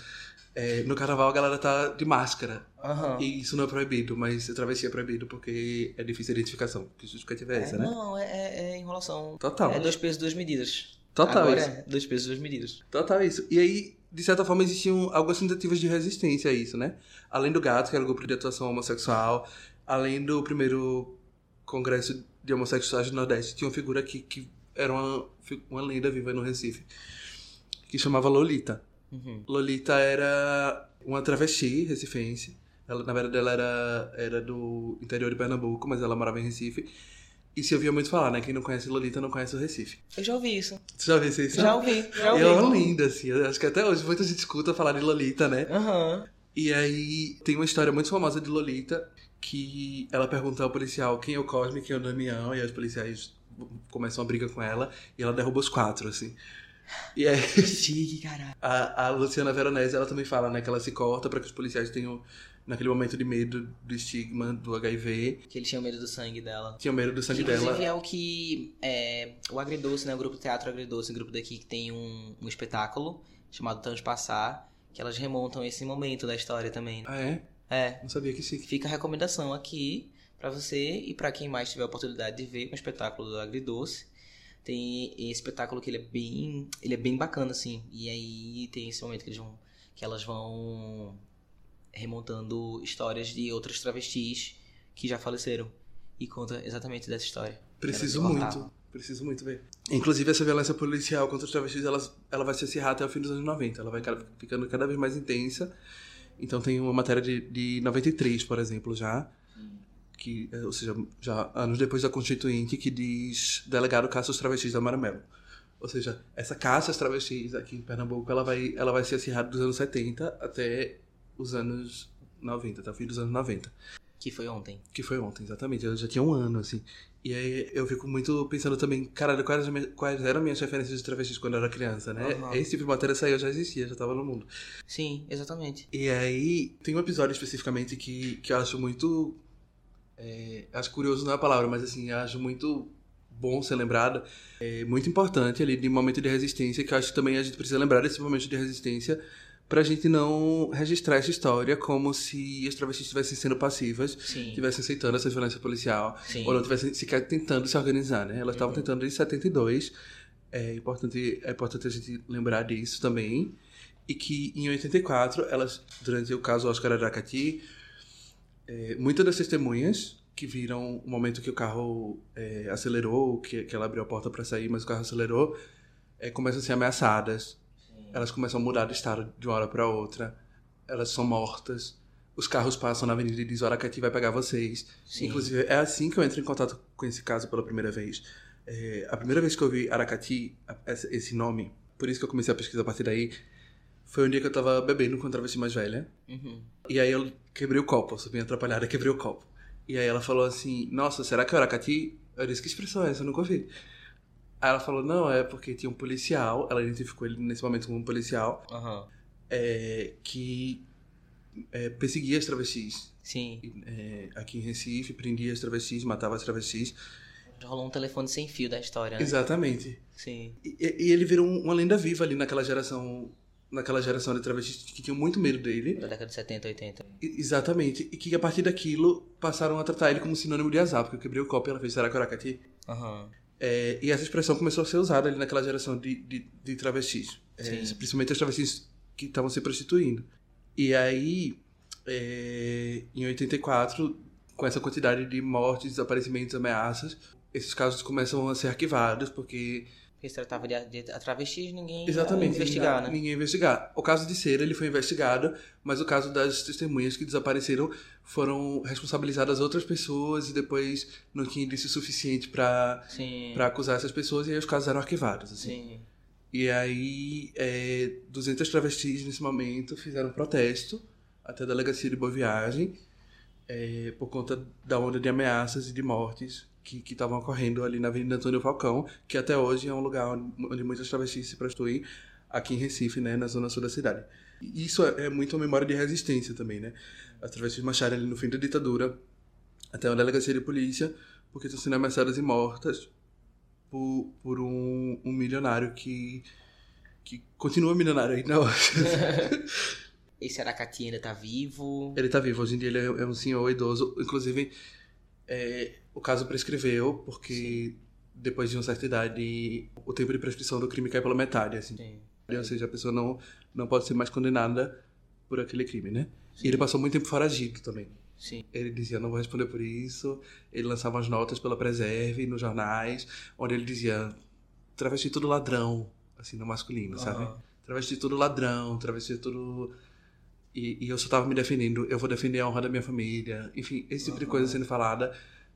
é, no carnaval a galera tá de máscara.
Aham.
E isso não é proibido, mas travesti é proibido porque é difícil a identificação. Que justificativa é essa,
É,
né?
Não, é, é- é enrolação.
Total.
É dois pesos, duas medidas.
Total
Agora
isso.
é dois pesos, duas medidas.
Total isso. E aí, de certa forma, existiam algumas tentativas de resistência a isso, né? Além do Gato, que era o grupo de atuação homossexual, além do primeiro congresso de homossexuais do Nordeste, tinha uma figura que, que era uma, uma lenda viva no Recife, que chamava Lolita.
Uhum.
Lolita era uma travesti recifense. Ela, na verdade, ela era, era do interior de Pernambuco, mas ela morava em Recife. E se ouvia muito falar, né? Quem não conhece Lolita não conhece o Recife.
Eu já ouvi isso.
Você já ouviu isso?
Já ouvi, já ouvi.
E é uma linda, assim. Eu acho que até hoje muita gente escuta falar de Lolita, né?
Aham.
E aí tem uma história muito famosa de Lolita que ela pergunta ao policial quem é o Cosme, quem é o Damião, e aí os policiais começam a briga com ela e ela derruba os quatro, assim. E aí
Chique, caralho.
a, a Luciana Veronese, ela também fala, né, que ela se corta para que os policiais tenham, naquele momento de medo do estigma do HIV,
Que eles tinham medo do sangue dela.
tinham medo do sangue
Inclusive
dela.
é o que é, o Agridoce, né? O grupo Teatro Agridoce, o grupo daqui que tem um, um espetáculo chamado Transpassar, que elas remontam esse momento da história também. né?
Ah, é?
É,
Não sabia que sim.
fica a recomendação aqui pra você e pra quem mais tiver a oportunidade de ver o espetáculo do Agridoce. Tem esse espetáculo que ele é bem, ele é bem bacana assim. E aí tem esse momento que eles vão que elas vão remontando histórias de outras travestis que já faleceram e conta exatamente dessa história.
Preciso muito. Preciso muito ver. Inclusive, essa violência policial contra os travestis, ela, ela vai se acirrar até o fim dos anos 90. Ela vai ficando cada vez mais intensa. Então, tem uma matéria de, de 93, por exemplo, já. Que, é, ou seja, já anos depois da Constituinte, que diz delegado caça os travestis da Maramelo. Ou seja, essa caça às travestis aqui em Pernambuco, ela vai, ela vai se acirrar dos anos 70 até os anos 90, até o fim dos anos 90.
Que foi ontem.
Que foi ontem, exatamente. Eu já tinha um ano, assim. E aí eu fico muito pensando também, caralho, quais, quais eram minhas referências de travestis quando eu era criança, né?
Aham.
Esse tipo de matéria saiu, já existia, já tava no mundo.
Sim, exatamente.
E aí tem um episódio especificamente que, que eu acho muito. É, acho curioso não é a palavra, mas assim, acho muito bom ser lembrado. É muito importante ali de momento de resistência, que acho que também a gente precisa lembrar desse momento de resistência pra gente não registrar essa história como se as travestis estivessem sendo passivas estivessem aceitando essa violência policial
Sim.
ou não estivessem sequer tentando se organizar, né? Elas estavam
Uhum.
tentando desde 72. É importante, é importante a gente lembrar disso também. E que em 84, elas, durante o caso Oscar Aracati, é, muitas das testemunhas que viram o momento que o carro é, acelerou, que, que ela abriu a porta para sair, mas o carro acelerou, é, começam a ser ameaçadas. Elas começam a mudar de estado de uma hora para outra. Elas são mortas. Os carros passam na avenida e dizem: Aracati vai pegar vocês.
Sim.
Inclusive, é assim que eu entro em contato com esse caso pela primeira vez. É, a primeira vez que eu vi Aracati, a- esse nome, por isso que eu comecei a pesquisar a partir daí, foi um dia que eu tava bebendo com a travesti mais velha.
Uhum.
E aí eu quebrei o copo, eu sou bem atrapalhada, quebrei o copo. E aí ela falou assim, nossa, será que é Aracati? Eu disse, que expressão é essa? Eu nunca ouvi. Aí ela falou, não, é porque tinha um policial, ela identificou ele nesse momento como um policial,
Aham.
é, que é, perseguia as travestis.
Sim.
É, aqui em Recife, prendia as travestis, matava as travestis.
Rolou um telefone sem fio da história, né?
Exatamente.
Sim.
E, e ele virou um- uma lenda viva ali naquela geração, naquela geração de travestis que tinham muito medo dele.
Da década de 70, 80.
E- Exatamente. E que a partir daquilo passaram a tratar ele como sinônimo de azar, porque eu quebrei o copo e ela fez Aracati?
Aham.
É, e essa expressão começou a ser usada ali naquela geração de, de, de travestis. É,
Sim.
principalmente as travestis que estavam se prostituindo. E aí, é, em 84, com essa quantidade de mortes, desaparecimentos, ameaças, esses casos começam a ser arquivados, porque
Porque se tratava de, de travestis, ninguém
Exatamente.
investigar,
ninguém,
né?
Ninguém investigar. O caso de Cera, ele foi investigado, mas o caso das testemunhas que desapareceram foram responsabilizadas outras pessoas e depois não tinha indício suficiente para acusar essas pessoas e aí os casos eram arquivados, assim.
Sim.
E aí, é, 200 travestis nesse momento fizeram protesto até a delegacia de Boa Viagem é, por conta da onda de ameaças e de mortes que estavam ocorrendo ali na Avenida Antônio Falcão, que até hoje é um lugar onde, onde muitas travestis se prostituem aqui em Recife, né, na zona sul da cidade. E isso é, é muito uma memória de resistência também, né? As travestis marcharam ali no fim da ditadura até uma delegacia de polícia porque estão sendo ameaçadas e mortas por, por um, um milionário que, que continua milionário ainda hoje.
Esse Aracati ainda tá vivo.
ele tá vivo, hoje em dia ele é é um senhor idoso. Inclusive, é, o caso prescreveu, porque depois de uma certa idade, o tempo de prescrição do crime cai pela metade, assim.
Sim.
Ou seja, a pessoa não, não pode ser mais condenada por aquele crime, né? E ele passou muito tempo foragido também.
Sim.
Ele dizia, não vou responder por isso. Ele lançava as notas pela Preserve nos jornais, onde ele dizia, travesti tudo ladrão, assim, no masculino, sabe?
Aham.
Travesti tudo ladrão, travesti tudo... E, e eu só tava me defendendo, eu vou defender a honra da minha família. Enfim, esse tipo de coisa sendo falada,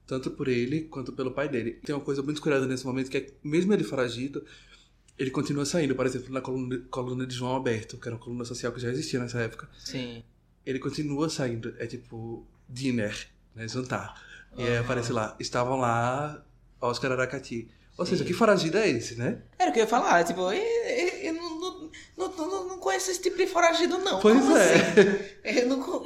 tanto por ele quanto pelo pai dele. Tem uma coisa muito curiosa nesse momento, que é que mesmo ele foragido, ele continua saindo, por exemplo, na coluna, coluna de João Alberto, que era uma coluna social que já existia nessa época.
Sim.
Ele continua saindo, é tipo dinner, né, jantar. E aí
Aham.
aparece lá, estavam lá Oscar Aracati. Ou
Sim.
seja, que foragido é esse, né?
Era o que eu ia falar, tipo, eu, eu, eu não, não, não, não, conheço esse tipo de foragido, não.
Pois
Como
é.
assim? Eu não. co-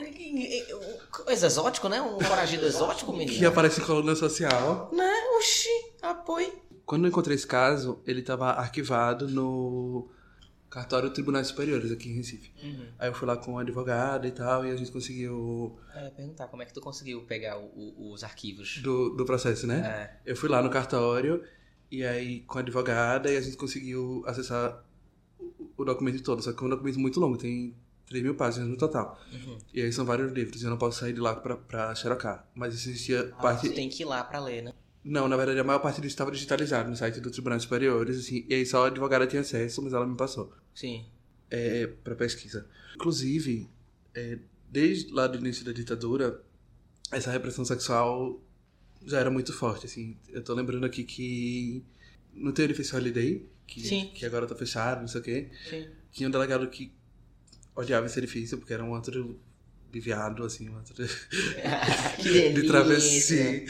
Coisa exótico, né? Um foragido exótico, menino.
Que aparece em coluna social.
Né? Oxi, apoio.
Quando eu encontrei esse caso, ele estava arquivado no cartório Tribunais Superiores aqui em Recife.
Uhum.
Aí eu fui lá com um advogado e tal, e a gente conseguiu
ia perguntar como é que tu conseguiu pegar o- o- os arquivos.
do, do processo, né?
É.
Eu fui lá no cartório e aí com a advogada e a gente conseguiu acessar o, o documento todo. Só que é um documento muito longo, tem 3 mil páginas no total.
Uhum.
E aí são vários livros, e eu não posso sair de lá pra, pra xerocar. Mas existia
Ah,
parte.
tu tem que ir lá pra ler, né?
Não, na verdade a maior parte disso estava digitalizado no site do Tribunal Superiores, assim, e aí só a advogada tinha acesso, mas ela me passou.
Sim.
é, para pesquisa. Inclusive, é, desde lá do início da ditadura, essa repressão sexual já era muito forte. Assim, eu tô lembrando aqui que no teu edifício Holiday, que,
Sim.
que agora tá fechado, não sei o quê,
Sim.
tinha um delegado que odiava esse edifício porque era um outro de viado, assim, um outro de travesti.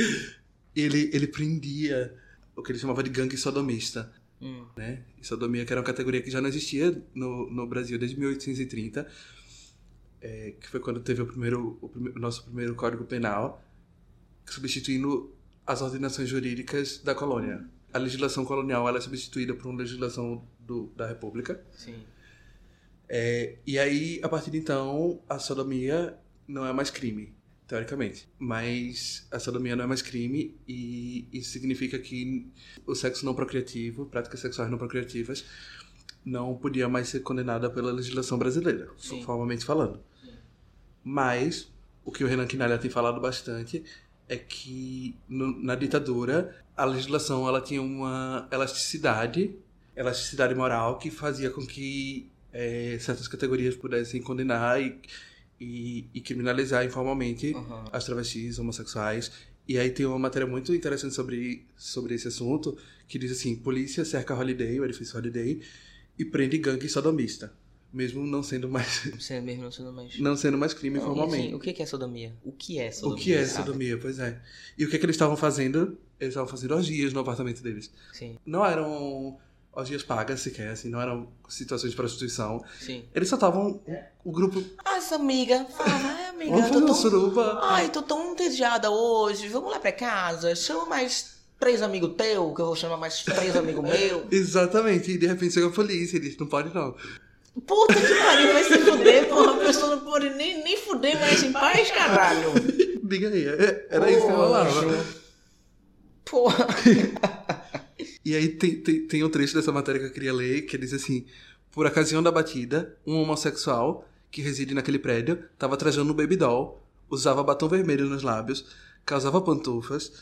Ele, ele prendia o que ele chamava de gangue sodomista
Hum.
né? E sodomia, que era uma categoria que já não existia no, no Brasil desde 1830, é, que foi quando teve o primeiro, o, prime- o nosso primeiro Código Penal, substituindo as ordenações jurídicas da colônia. A legislação colonial ela é substituída por uma legislação do, da República.
Sim.
É, e aí, a partir de então, a sodomia não é mais crime, teoricamente. Mas a sodomia não é mais crime e isso significa que o sexo não procriativo, práticas sexuais não procriativas, não podia mais ser condenada pela legislação brasileira,
Sim.
formalmente falando. Mas o que o Renan Quinalha tem falado bastante é que no- na ditadura a legislação ela tinha uma elasticidade, elasticidade moral que fazia com que eh, certas categorias pudessem condenar e, e, e criminalizar informalmente
Uhum.
as travestis homossexuais. E aí tem uma matéria muito interessante sobre, sobre esse assunto que diz assim: polícia cerca Holiday, o edifício Holiday, e prende gangue sodomista, mesmo não sendo mais
mesmo não sendo mais.
não sendo mais crime
Não,
formalmente.
enfim, o que é sodomia? O que é
O
sodomia?
que é
sabe?
sodomia? Pois é. E o que, é que eles estavam fazendo? Eles estavam fazendo orgias no apartamento deles.
Sim,
Não eram orgias pagas sequer, assim, não eram situações de prostituição.
sim.
Eles só estavam. O grupo.
Ah, essa amiga. Fala, ai, amiga.
Vamos
tô tão...
suruba.
Ai, tô tão entediada hoje. Vamos lá pra casa. Chama mais três amigos teu, que eu vou chamar mais três amigos meus.
Exatamente. E de repente chega a polícia e diz: não pode não.
Puta que pariu, vai se fuder, porra. A pessoa não pode nem, nem fuder mais em paz, caralho.
Diga aí. é- Era isso que rolava.
Porra.
E aí tem, tem, tem um trecho dessa matéria que eu queria ler que diz assim: Por ocasião da batida, um homossexual que reside naquele prédio estava trajando um baby doll, usava batom vermelho nos lábios, causava pantufas,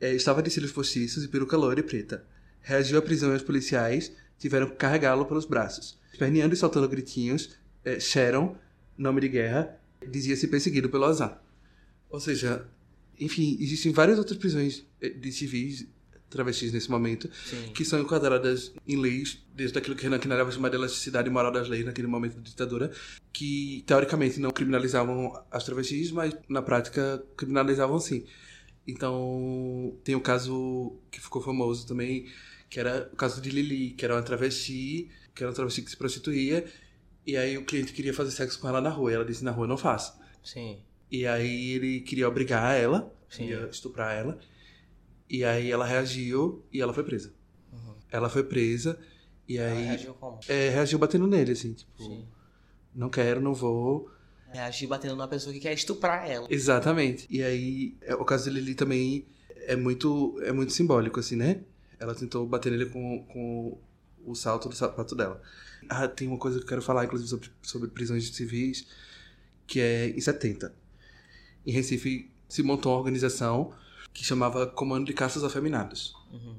eh, estava de cílios postiços e peruca loira e preta. Reagiu à prisão e os policiais tiveram que carregá-lo pelos braços. Esperneando e soltando gritinhos, eh, Sharon, nome de guerra, dizia-se perseguido pelo azar. Ou seja, enfim, existem várias outras prisões eh, de civis travestis nesse momento
Sim.
que são enquadradas em leis, desde aquilo que Renan Quinalha vai chamar de elasticidade moral das leis naquele momento da ditadura, que teoricamente não criminalizavam as travestis, mas na prática criminalizavam sim. Então, tem o caso que ficou famoso também, que era o caso de Lili, que era uma travesti, que era uma travesti que se prostituía, e aí o cliente queria fazer sexo com ela na rua, e ela disse, na rua não faço.
Sim.
E aí ele queria obrigar ela,
Sim.
queria estuprar ela. E aí ela reagiu e ela foi presa. Ela foi presa e
Ela
aí
reagiu como?
é, reagiu batendo nele, assim, tipo,
Sim.
não quero, não vou.
Reagir batendo numa pessoa que quer estuprar ela.
Exatamente. E aí é, o caso de Lili também é muito, é muito simbólico, assim, né? Ela tentou bater nele com, com o salto do sapato dela. Ah, tem uma coisa que eu quero falar, inclusive, sobre, sobre prisões civis, que é em 70. Em Recife se montou uma organização que chamava Comando de Caças Afeminados. Uhum.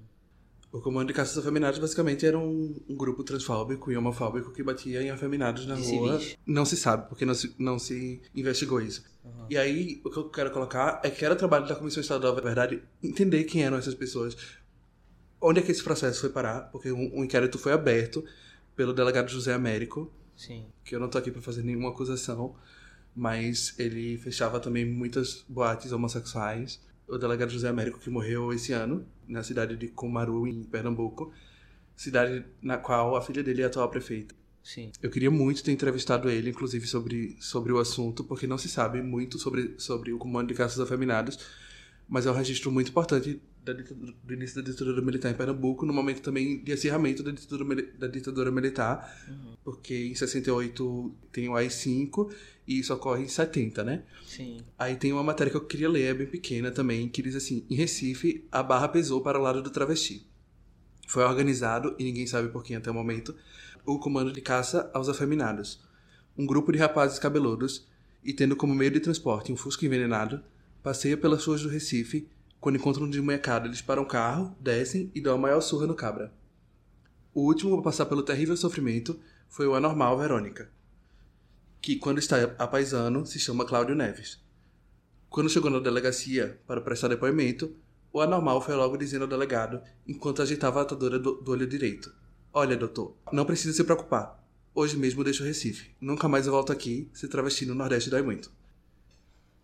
O Comando de Caças Afeminados basicamente era um, um, grupo transfóbico e homofóbico que batia em afeminados na rua. Não se sabe, porque não se, não se investigou isso. Uhum. E aí, o que eu quero colocar é que era trabalho da Comissão Estadual da Verdade entender quem eram essas pessoas, onde é que esse processo foi parar, porque um, um inquérito foi aberto pelo delegado José Américo,
Sim.
que eu não tô aqui para fazer nenhuma acusação, mas ele fechava também muitas boates homossexuais o delegado José Américo, que morreu esse ano, na cidade de Cumaru, em Pernambuco, cidade na qual a filha dele é a atual prefeita.
Sim.
Eu queria muito ter entrevistado ele, inclusive, sobre, sobre o assunto, porque não se sabe muito sobre, sobre o comando de caças afeminados, mas é um registro muito importante da ditadura, do início da ditadura militar em Pernambuco, no momento também de acirramento da ditadura, da ditadura militar, uhum. porque em 68 tem o AI-5 e isso ocorre em 70, né?
Sim.
Aí tem uma matéria que eu queria ler, é bem pequena também, que diz assim: em Recife, a barra pesou para o lado do travesti. Foi organizado, e ninguém sabe por quem até o momento, o comando de caça aos afeminados. Um grupo de rapazes cabeludos, e tendo como meio de transporte um fusco envenenado, passeia pelas ruas do Recife. Quando encontram um desmanhacado, eles param o carro, descem e dão a maior surra no cabra. O último a passar pelo terrível sofrimento foi o anormal Verônica que quando está a paisano se chama Cláudio Neves. Quando chegou na delegacia para prestar depoimento, o anormal foi logo dizendo ao delegado, enquanto agitava a atadura do, do olho direito: Olha, doutor, não precisa se preocupar. Hoje mesmo deixo o Recife. Nunca mais eu volto aqui. Se travesti no Nordeste dói muito.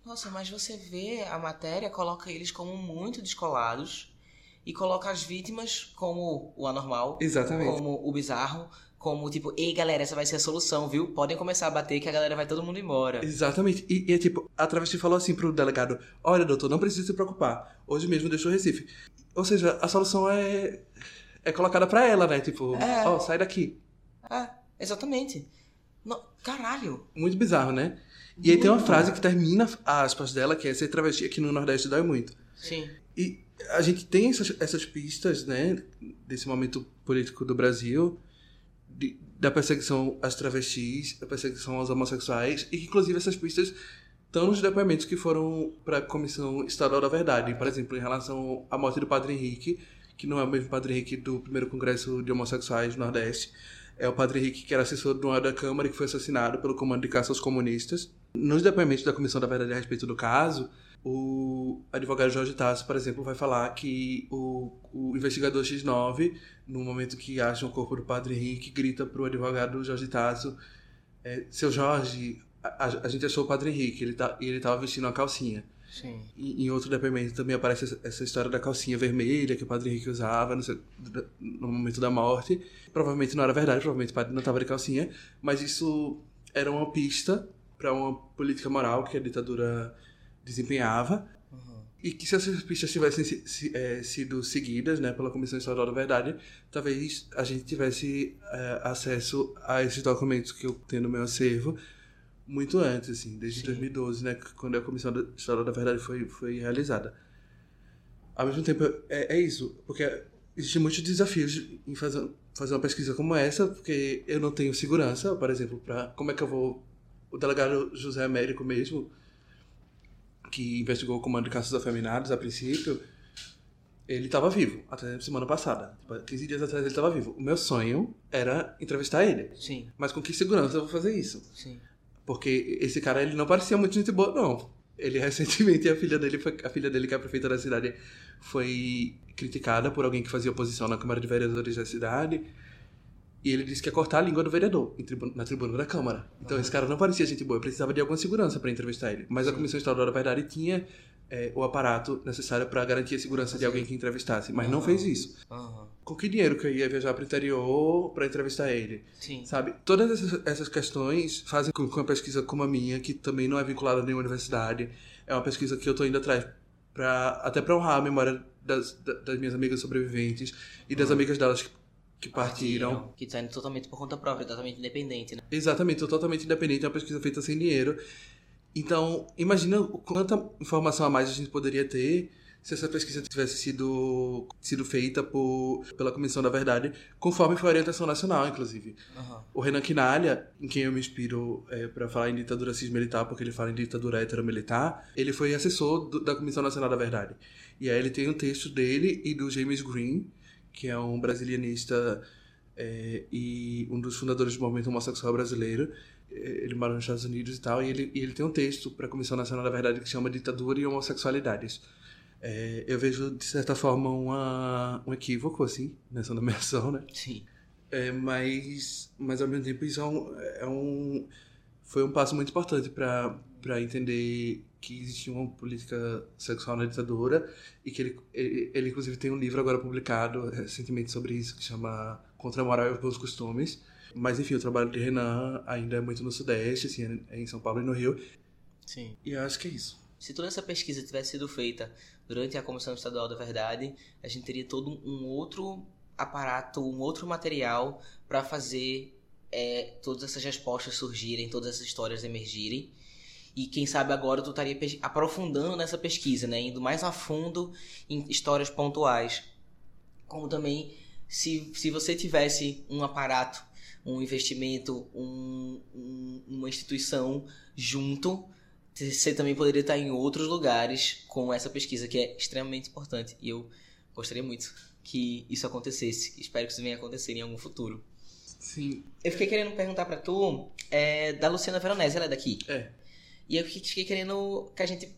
Nossa, mas você vê a matéria, coloca eles como muito descolados e coloca as vítimas como o anormal,
Exatamente.
como o bizarro, como tipo, ei galera, essa vai ser a solução, viu? Podem começar a bater que a galera vai todo mundo embora.
Exatamente. E, e é tipo, a travesti falou assim pro delegado: Olha, doutor, não precisa se preocupar. Hoje mesmo deixou o Recife. Ou seja, a solução é. é colocada pra ela, né? Tipo, é. ó, é. oh, sai daqui.
É, exatamente. No, caralho.
Muito bizarro, né? E aí tem uma frase que termina aspas dela, que é ser travesti aqui no Nordeste dói muito.
Sim.
E a gente tem essas, essas pistas, né, desse momento político do Brasil de, da perseguição às travestis, da perseguição aos homossexuais, e que inclusive essas pistas estão nos depoimentos que foram para a Comissão Estadual da Verdade, por exemplo, em relação à morte do Padre Henrique, que não é o mesmo Padre Henrique do primeiro Congresso de Homossexuais do Nordeste, é o Padre Henrique que era assessor do da Câmara e que foi assassinado pelo Comando de Caça aos Comunistas. Nos depoimentos da Comissão da Verdade a respeito do caso, o advogado Jorge Tasso, por exemplo, vai falar que o, o investigador X9, no momento que acha o corpo do padre Henrique, grita para o advogado Jorge Tasso: é, Seu Jorge, a, a, gente achou o padre Henrique, ele tá, ele estava vestindo uma calcinha.
Sim.
E, em outro depoimento também aparece essa, essa, história da calcinha vermelha que o padre Henrique usava no, seu, no momento da morte. Provavelmente não era verdade, provavelmente o padre não estava de calcinha, mas isso era uma pista para uma política moral que a ditadura desempenhava. Uhum. E que se essas pistas tivessem se, é, sido seguidas né, pela Comissão Estadual da Verdade, talvez a gente tivesse é, acesso a esses documentos que eu tenho no meu acervo muito antes, assim, desde Sim. 2012, né, quando a Comissão Estadual da Verdade foi, foi realizada. Ao mesmo tempo, é, é isso, porque existem muitos desafios em fazer, fazer uma pesquisa como essa, porque eu não tenho segurança, por exemplo, para como é que eu vou. O delegado José Américo mesmo que investigou o comando de caças afeminados a princípio, ele estava vivo até semana passada. 15 tipo, dias atrás ele estava vivo. O meu sonho era entrevistar ele.
Sim.
Mas com que segurança eu vou fazer isso?
Sim.
Porque esse cara ele não parecia muito gente boa, não. Ele recentemente a filha dele, foi, a filha dele que é a prefeita da cidade, foi criticada por alguém que fazia oposição na Câmara de Vereadores da cidade e ele disse que ia cortar a língua do vereador na tribuna da Câmara. Então esse cara não parecia gente boa, precisava de alguma segurança para entrevistar ele. Mas a Comissão Estadual da Verdade tinha é, o aparato necessário para garantir a segurança de alguém que entrevistasse, mas uhum. não fez isso.
Uhum.
Com que dinheiro que eu ia viajar para o interior para entrevistar ele?
Sim.
Sabe? Todas essas, essas questões fazem com que uma pesquisa como a minha, que também não é vinculada a nenhuma universidade, é uma pesquisa que eu estou indo atrás para até para honrar a memória das, das minhas amigas sobreviventes e das uhum. amigas delas que que partiram.
Que está indo totalmente por conta própria, totalmente independente, né?
Exatamente, totalmente independente, é uma pesquisa feita sem dinheiro. Então, imagina quanta informação a mais a gente poderia ter se essa pesquisa tivesse sido, sido feita por, pela Comissão da Verdade, conforme foi a orientação nacional, inclusive. Uhum. O Renan Quinalha, em quem eu me inspiro é, para falar em ditadura cis-militar, porque ele fala em ditadura hetero-militar, ele foi assessor do, da Comissão Nacional da Verdade. E aí ele tem um texto dele e do James Green, que é um brasilianista é, e um dos fundadores do movimento homossexual brasileiro, é, ele mora nos Estados Unidos e tal, e ele, e ele tem um texto para a Comissão Nacional da Verdade que chama Ditadura e Homossexualidades. É, eu vejo, de certa forma, uma, um equívoco, assim, nessa nomeação, né?
Sim.
É, mas, mas, ao mesmo tempo, isso é um, é um foi um passo muito importante para entender que existia uma política sexual na ditadura e que ele, ele, ele, inclusive, tem um livro agora publicado recentemente sobre isso, que chama Contra a Moral e os Bons Costumes. Mas, enfim, o trabalho de Renan ainda é muito no Sudeste, assim, é em São Paulo e no Rio.
Sim.
E eu acho que é isso.
Se toda essa pesquisa tivesse sido feita durante a Comissão Estadual da Verdade, a gente teria todo um outro aparato, um outro material para fazer é, todas essas respostas surgirem, todas essas histórias emergirem. E quem sabe agora tu estaria aprofundando nessa pesquisa, né? Indo mais a fundo em histórias pontuais. Como também, se, se você tivesse um aparato, um investimento, um, um, uma instituição junto, você também poderia estar em outros lugares com essa pesquisa, que é extremamente importante. E eu gostaria muito que isso acontecesse. Espero que isso venha a acontecer em algum futuro.
Sim.
Eu fiquei querendo perguntar para tu é, da Luciana Veronese, ela é daqui?
É.
E eu fiquei querendo que a gente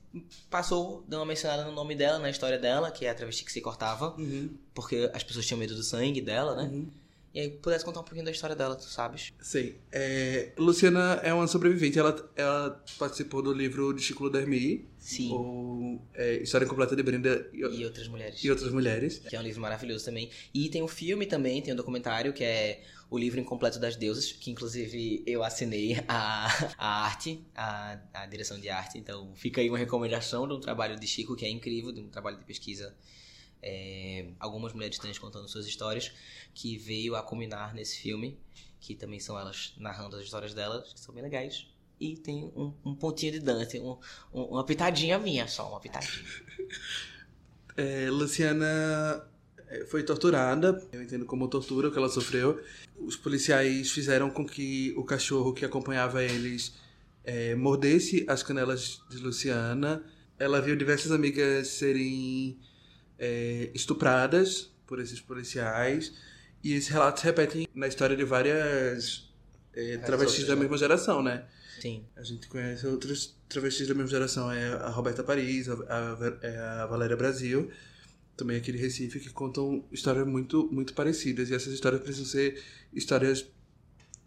passou, deu uma mencionada no nome dela, na história dela, que é a travesti que se cortava,
uhum.
porque as pessoas tinham medo do sangue dela, né?
Uhum.
E aí, pudesse contar um pouquinho da história dela, tu sabes?
Sei. É, Luciana é uma sobrevivente. Ela, ela participou do livro de Chico Dermi.
Sim.
Ou é, História Incompleta de Brenda
e, e, Outras Mulheres.
E Outras Mulheres.
Que é um livro maravilhoso também. E tem um filme também, tem um documentário que é O Livro Incompleto das Deusas, que inclusive eu assinei a, a arte, a, a direção de arte. Então fica aí uma recomendação de um trabalho de Chico que é incrível, de um trabalho de pesquisa é, algumas mulheres trans contando suas histórias, que veio a culminar nesse filme, que também são elas narrando as histórias delas, que são bem legais. E tem um, um pontinho de Dante, um, um, uma pitadinha minha só, uma pitadinha.
É, Luciana foi torturada, eu entendo como tortura o que ela sofreu. Os policiais fizeram com que o cachorro que acompanhava eles é, mordesse as canelas de Luciana. Ela viu diversas amigas serem é, estupradas por esses policiais. E esses relatos se repetem na história de várias é, travestis da mesma geração, né?
Sim.
A gente conhece outras travestis da mesma geração. É a Roberta Paris, a, a, é a Valéria Brasil, também aqui de Recife, que contam histórias muito, muito parecidas. E essas histórias precisam ser histórias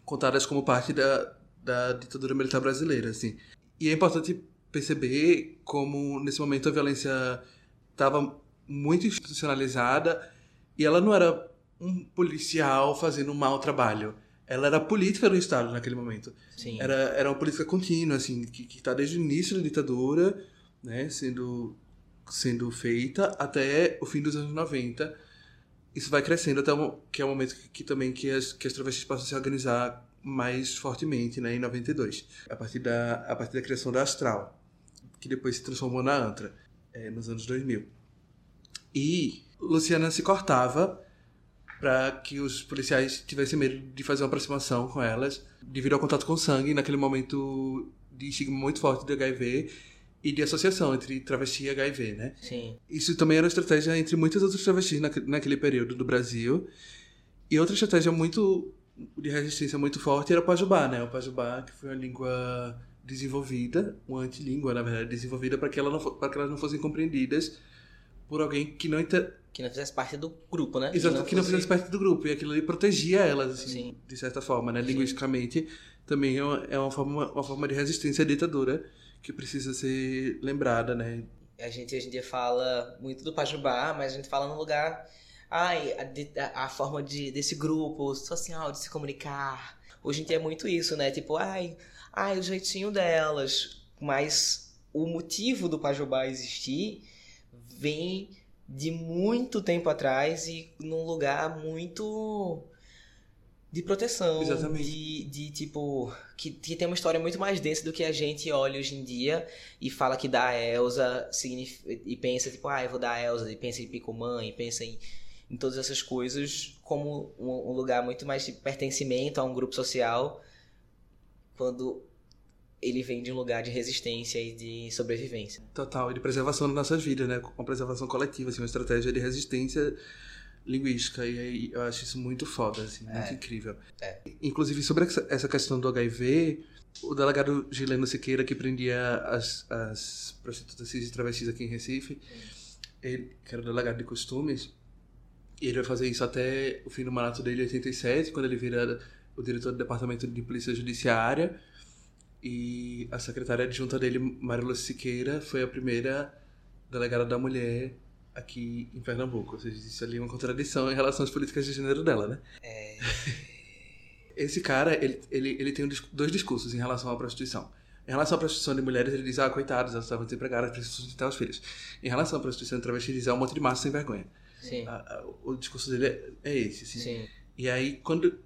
contadas como parte da, da ditadura militar brasileira, assim. E é importante perceber como, nesse momento, a violência estava muito institucionalizada e ela não era um policial fazendo um mau trabalho. Ela era política do Estado naquele momento.
Sim.
Era, era uma política contínua, assim, que está desde o início da ditadura, né, sendo, sendo feita até o fim dos anos 90. Isso vai crescendo até o, que é o momento que, que, também que as, que as travestis passam a se organizar mais fortemente, né, em 92. A partir da, a partir da criação da Astral, que depois se transformou na Antra, é, nos anos 2000. E Luciana se cortava para que os policiais tivessem medo de fazer uma aproximação com elas, devido ao contato com sangue, naquele momento de estigma muito forte do HIV e de associação entre travesti e HIV, né?
Sim.
Isso também era uma estratégia entre muitas outras travestis naquele período do Brasil. E outra estratégia muito de resistência muito forte era o Pajubá, né? O Pajubá, que foi uma língua desenvolvida, uma antilíngua, na verdade, desenvolvida para que, ela para que elas não fossem compreendidas por alguém que não inter...
que não fizesse parte do grupo, né?
Exato, que não, que não fosse... fizesse parte do grupo e aquilo ali protegia elas assim,
Sim.
de certa forma, né? Linguisticamente também é uma, é uma forma uma forma de resistência à ditadura que precisa ser lembrada, né?
A gente hoje em dia fala muito do Pajubá, mas a gente fala num lugar ai, a, a, forma de, desse grupo social de se comunicar. Hoje em dia é muito isso, né? Tipo, ai, ai, o jeitinho delas. Mas o motivo do Pajubá existir vem de muito tempo atrás e num lugar muito de proteção.
Exatamente.
De, de tipo. Que, que tem uma história muito mais densa do que a gente olha hoje em dia e fala que dá a Elsa e pensa, tipo, ah, eu vou dar a Elsa, e pensa em Picumã, e pensa em, em todas essas coisas como um, um lugar muito mais de pertencimento a um grupo social quando ele vem de um lugar de resistência e de sobrevivência.
Total, e de preservação das nossas vidas, né? Uma preservação coletiva, assim, uma estratégia de resistência linguística. E aí eu acho isso muito foda, assim, muito
É.
incrível.
É.
Inclusive, sobre essa- questão do HIV, o delegado Gileno Siqueira, que prendia as, as prostitutas cis e travestis aqui em Recife, ele, que era o delegado de costumes, e ele vai fazer isso até o fim do mandato dele, em 87, quando ele vira o diretor do Departamento de Polícia Judiciária. E a secretária adjunta dele, Maria Siqueira, foi a primeira delegada da mulher aqui em Pernambuco. Ou seja, isso ali é uma contradição em relação às políticas de gênero dela, né?
É,
Esse cara, ele, ele, ele tem dois discursos em relação à prostituição. Em relação à prostituição de mulheres, ele diz, ah, coitadas, elas estavam desempregadas, precisam sustentar os filhos. Em relação à prostituição de travestis, ele diz, ah, um monte de massa sem vergonha.
sim,
A- a- o discurso dele é, é esse, assim.
sim.
E aí, quando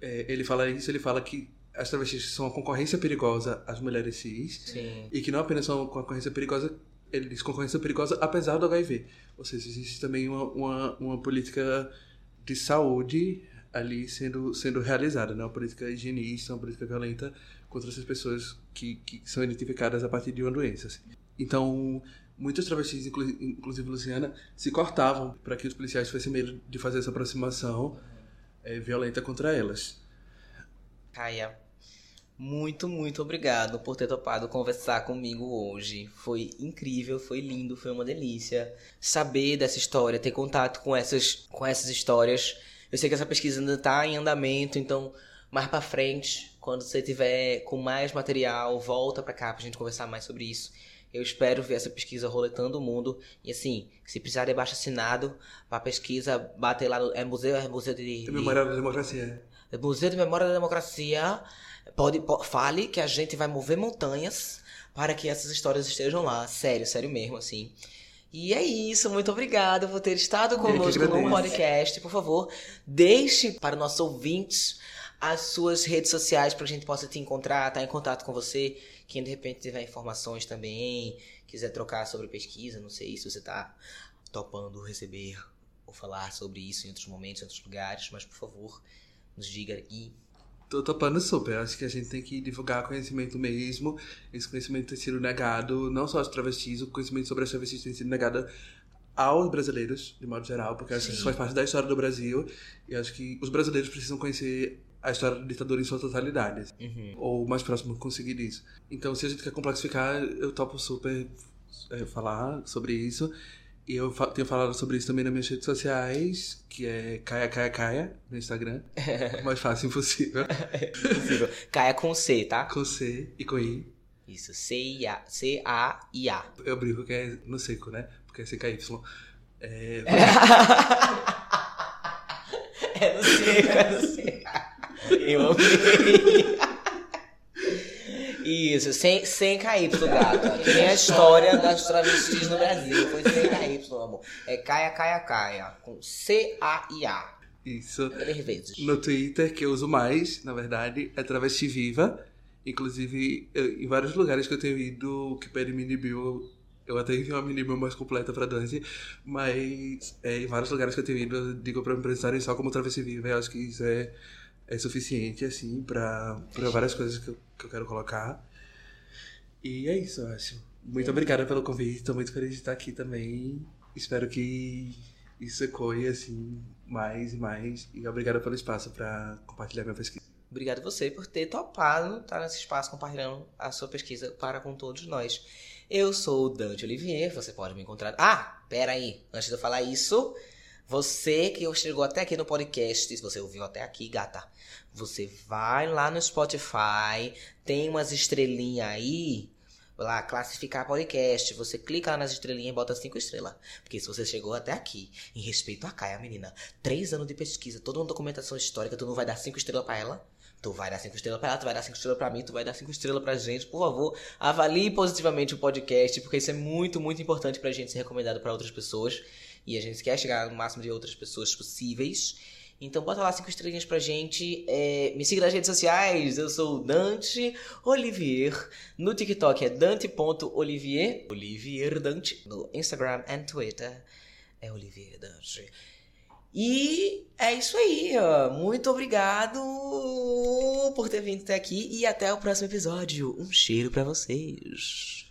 é, ele fala isso, ele fala que as travestis são uma concorrência perigosa às mulheres cis,
Sim.
e que não apenas são concorrência perigosa, ele diz concorrência perigosa apesar do HIV. Ou seja, existe também uma, uma, uma política de saúde ali sendo, sendo realizada, né? uma política higienista, uma política violenta contra essas pessoas que, que são identificadas a partir de uma doença. assim. Então, muitos travestis, inclu- inclusive Luciana, se cortavam para que os policiais tivessem medo de fazer essa aproximação eh, violenta contra elas.
Caia, muito, muito obrigado por ter topado conversar comigo hoje. Foi incrível, foi lindo, foi uma delícia saber dessa história, ter contato com essas, com essas histórias. Eu sei que essa pesquisa ainda está em andamento, então mais pra frente, quando você tiver com mais material, volta pra cá pra gente conversar mais sobre isso. Eu espero ver essa pesquisa roletando o mundo. E assim, se precisar de baixo assinado pra pesquisa, bater lá no. É museu, é museu de.
Tem memória da democracia.
Museu de Memória da Democracia, pode, po- fale que a gente vai mover montanhas para que essas histórias estejam lá. Sério, sério mesmo, assim. E é isso, muito obrigada por ter estado conosco no podcast. Por favor, deixe para nossos ouvintes as suas redes sociais para a gente possa te encontrar, estar em contato com você. Quem de repente tiver informações também, quiser trocar sobre pesquisa, não sei se você está topando receber ou falar sobre isso em outros momentos, em outros lugares, mas por favor, nos diga aqui.
Tô topando super. Acho que a gente tem que divulgar conhecimento mesmo. Esse conhecimento tem sido negado, não só aos travestis, o conhecimento sobre as travestis tem sido negado aos brasileiros, de modo geral, porque acho que isso faz parte da história do Brasil. E acho que os brasileiros precisam conhecer a história da ditadura em sua totalidade.
Uhum.
Ou mais próximo conseguir isso. Então, se a gente quer complexificar, eu topo super é, falar sobre isso. E eu tenho falado sobre isso também nas minhas redes sociais, que é Caia Caia Caia, no Instagram. o mais fácil possível.
Possível. Caia com C, tá?
Com C e com I.
Isso, C-I-A. C-A-I-A.
Eu brinco que é no seco, né? Porque é CKY. É,
É no C, é no C. Eu amei. Isso, sem, sem KY, gato. Que nem a história das travestis no Brasil. Foi sem KY, amor. É Caia, Caia, Caia. Com C-A-I-A.
isso.
Três vezes.
No Twitter, que eu uso mais, na verdade, é Travesti Viva. Inclusive, eu- em vários lugares que eu tenho ido que pedem mini bio, eu até envio uma mini bio mais completa pra Dante, mas é, em vários lugares que eu tenho ido, eu digo pra me apresentarem só como Travesti Viva. Eu acho que isso é, é suficiente, assim, pra, pra várias coisas que eu, que eu quero colocar. E é isso, eu acho. Muito obrigada pelo convite, tô muito feliz de estar aqui também. Espero que isso ecoe, assim, mais e mais. E obrigado pelo espaço pra compartilhar minha pesquisa.
Obrigado a você por ter topado estar nesse espaço compartilhando a sua pesquisa para com todos nós. Eu sou o Dante Olivier, você pode me encontrar. Ah, pera aí, antes de eu falar isso, você que chegou até aqui no podcast, se você ouviu até aqui, gata, você vai lá no Spotify, tem umas estrelinhas aí, lá, classificar podcast. Você clica lá nas estrelinhas e bota cinco estrelas. Porque se você chegou até aqui, em respeito a Caia, menina, três anos de pesquisa, toda uma documentação histórica, tu não vai dar cinco estrelas pra ela? Tu vai dar cinco estrelas pra ela, tu vai dar cinco estrelas pra mim, tu vai dar cinco estrelas pra gente. Por favor, avalie positivamente o podcast, porque isso é muito, muito importante pra gente ser recomendado pra outras pessoas. E a gente quer chegar no máximo de outras pessoas possíveis. Então bota lá cinco estrelinhas pra gente. É, me siga nas redes sociais. Eu sou Dante Olivier. No TikTok é dante.olivier. Olivier Dante. No Instagram e Twitter é Olivier Dante. E é isso aí, ó. Muito obrigado por ter vindo até aqui e até o próximo episódio. Um cheiro para vocês.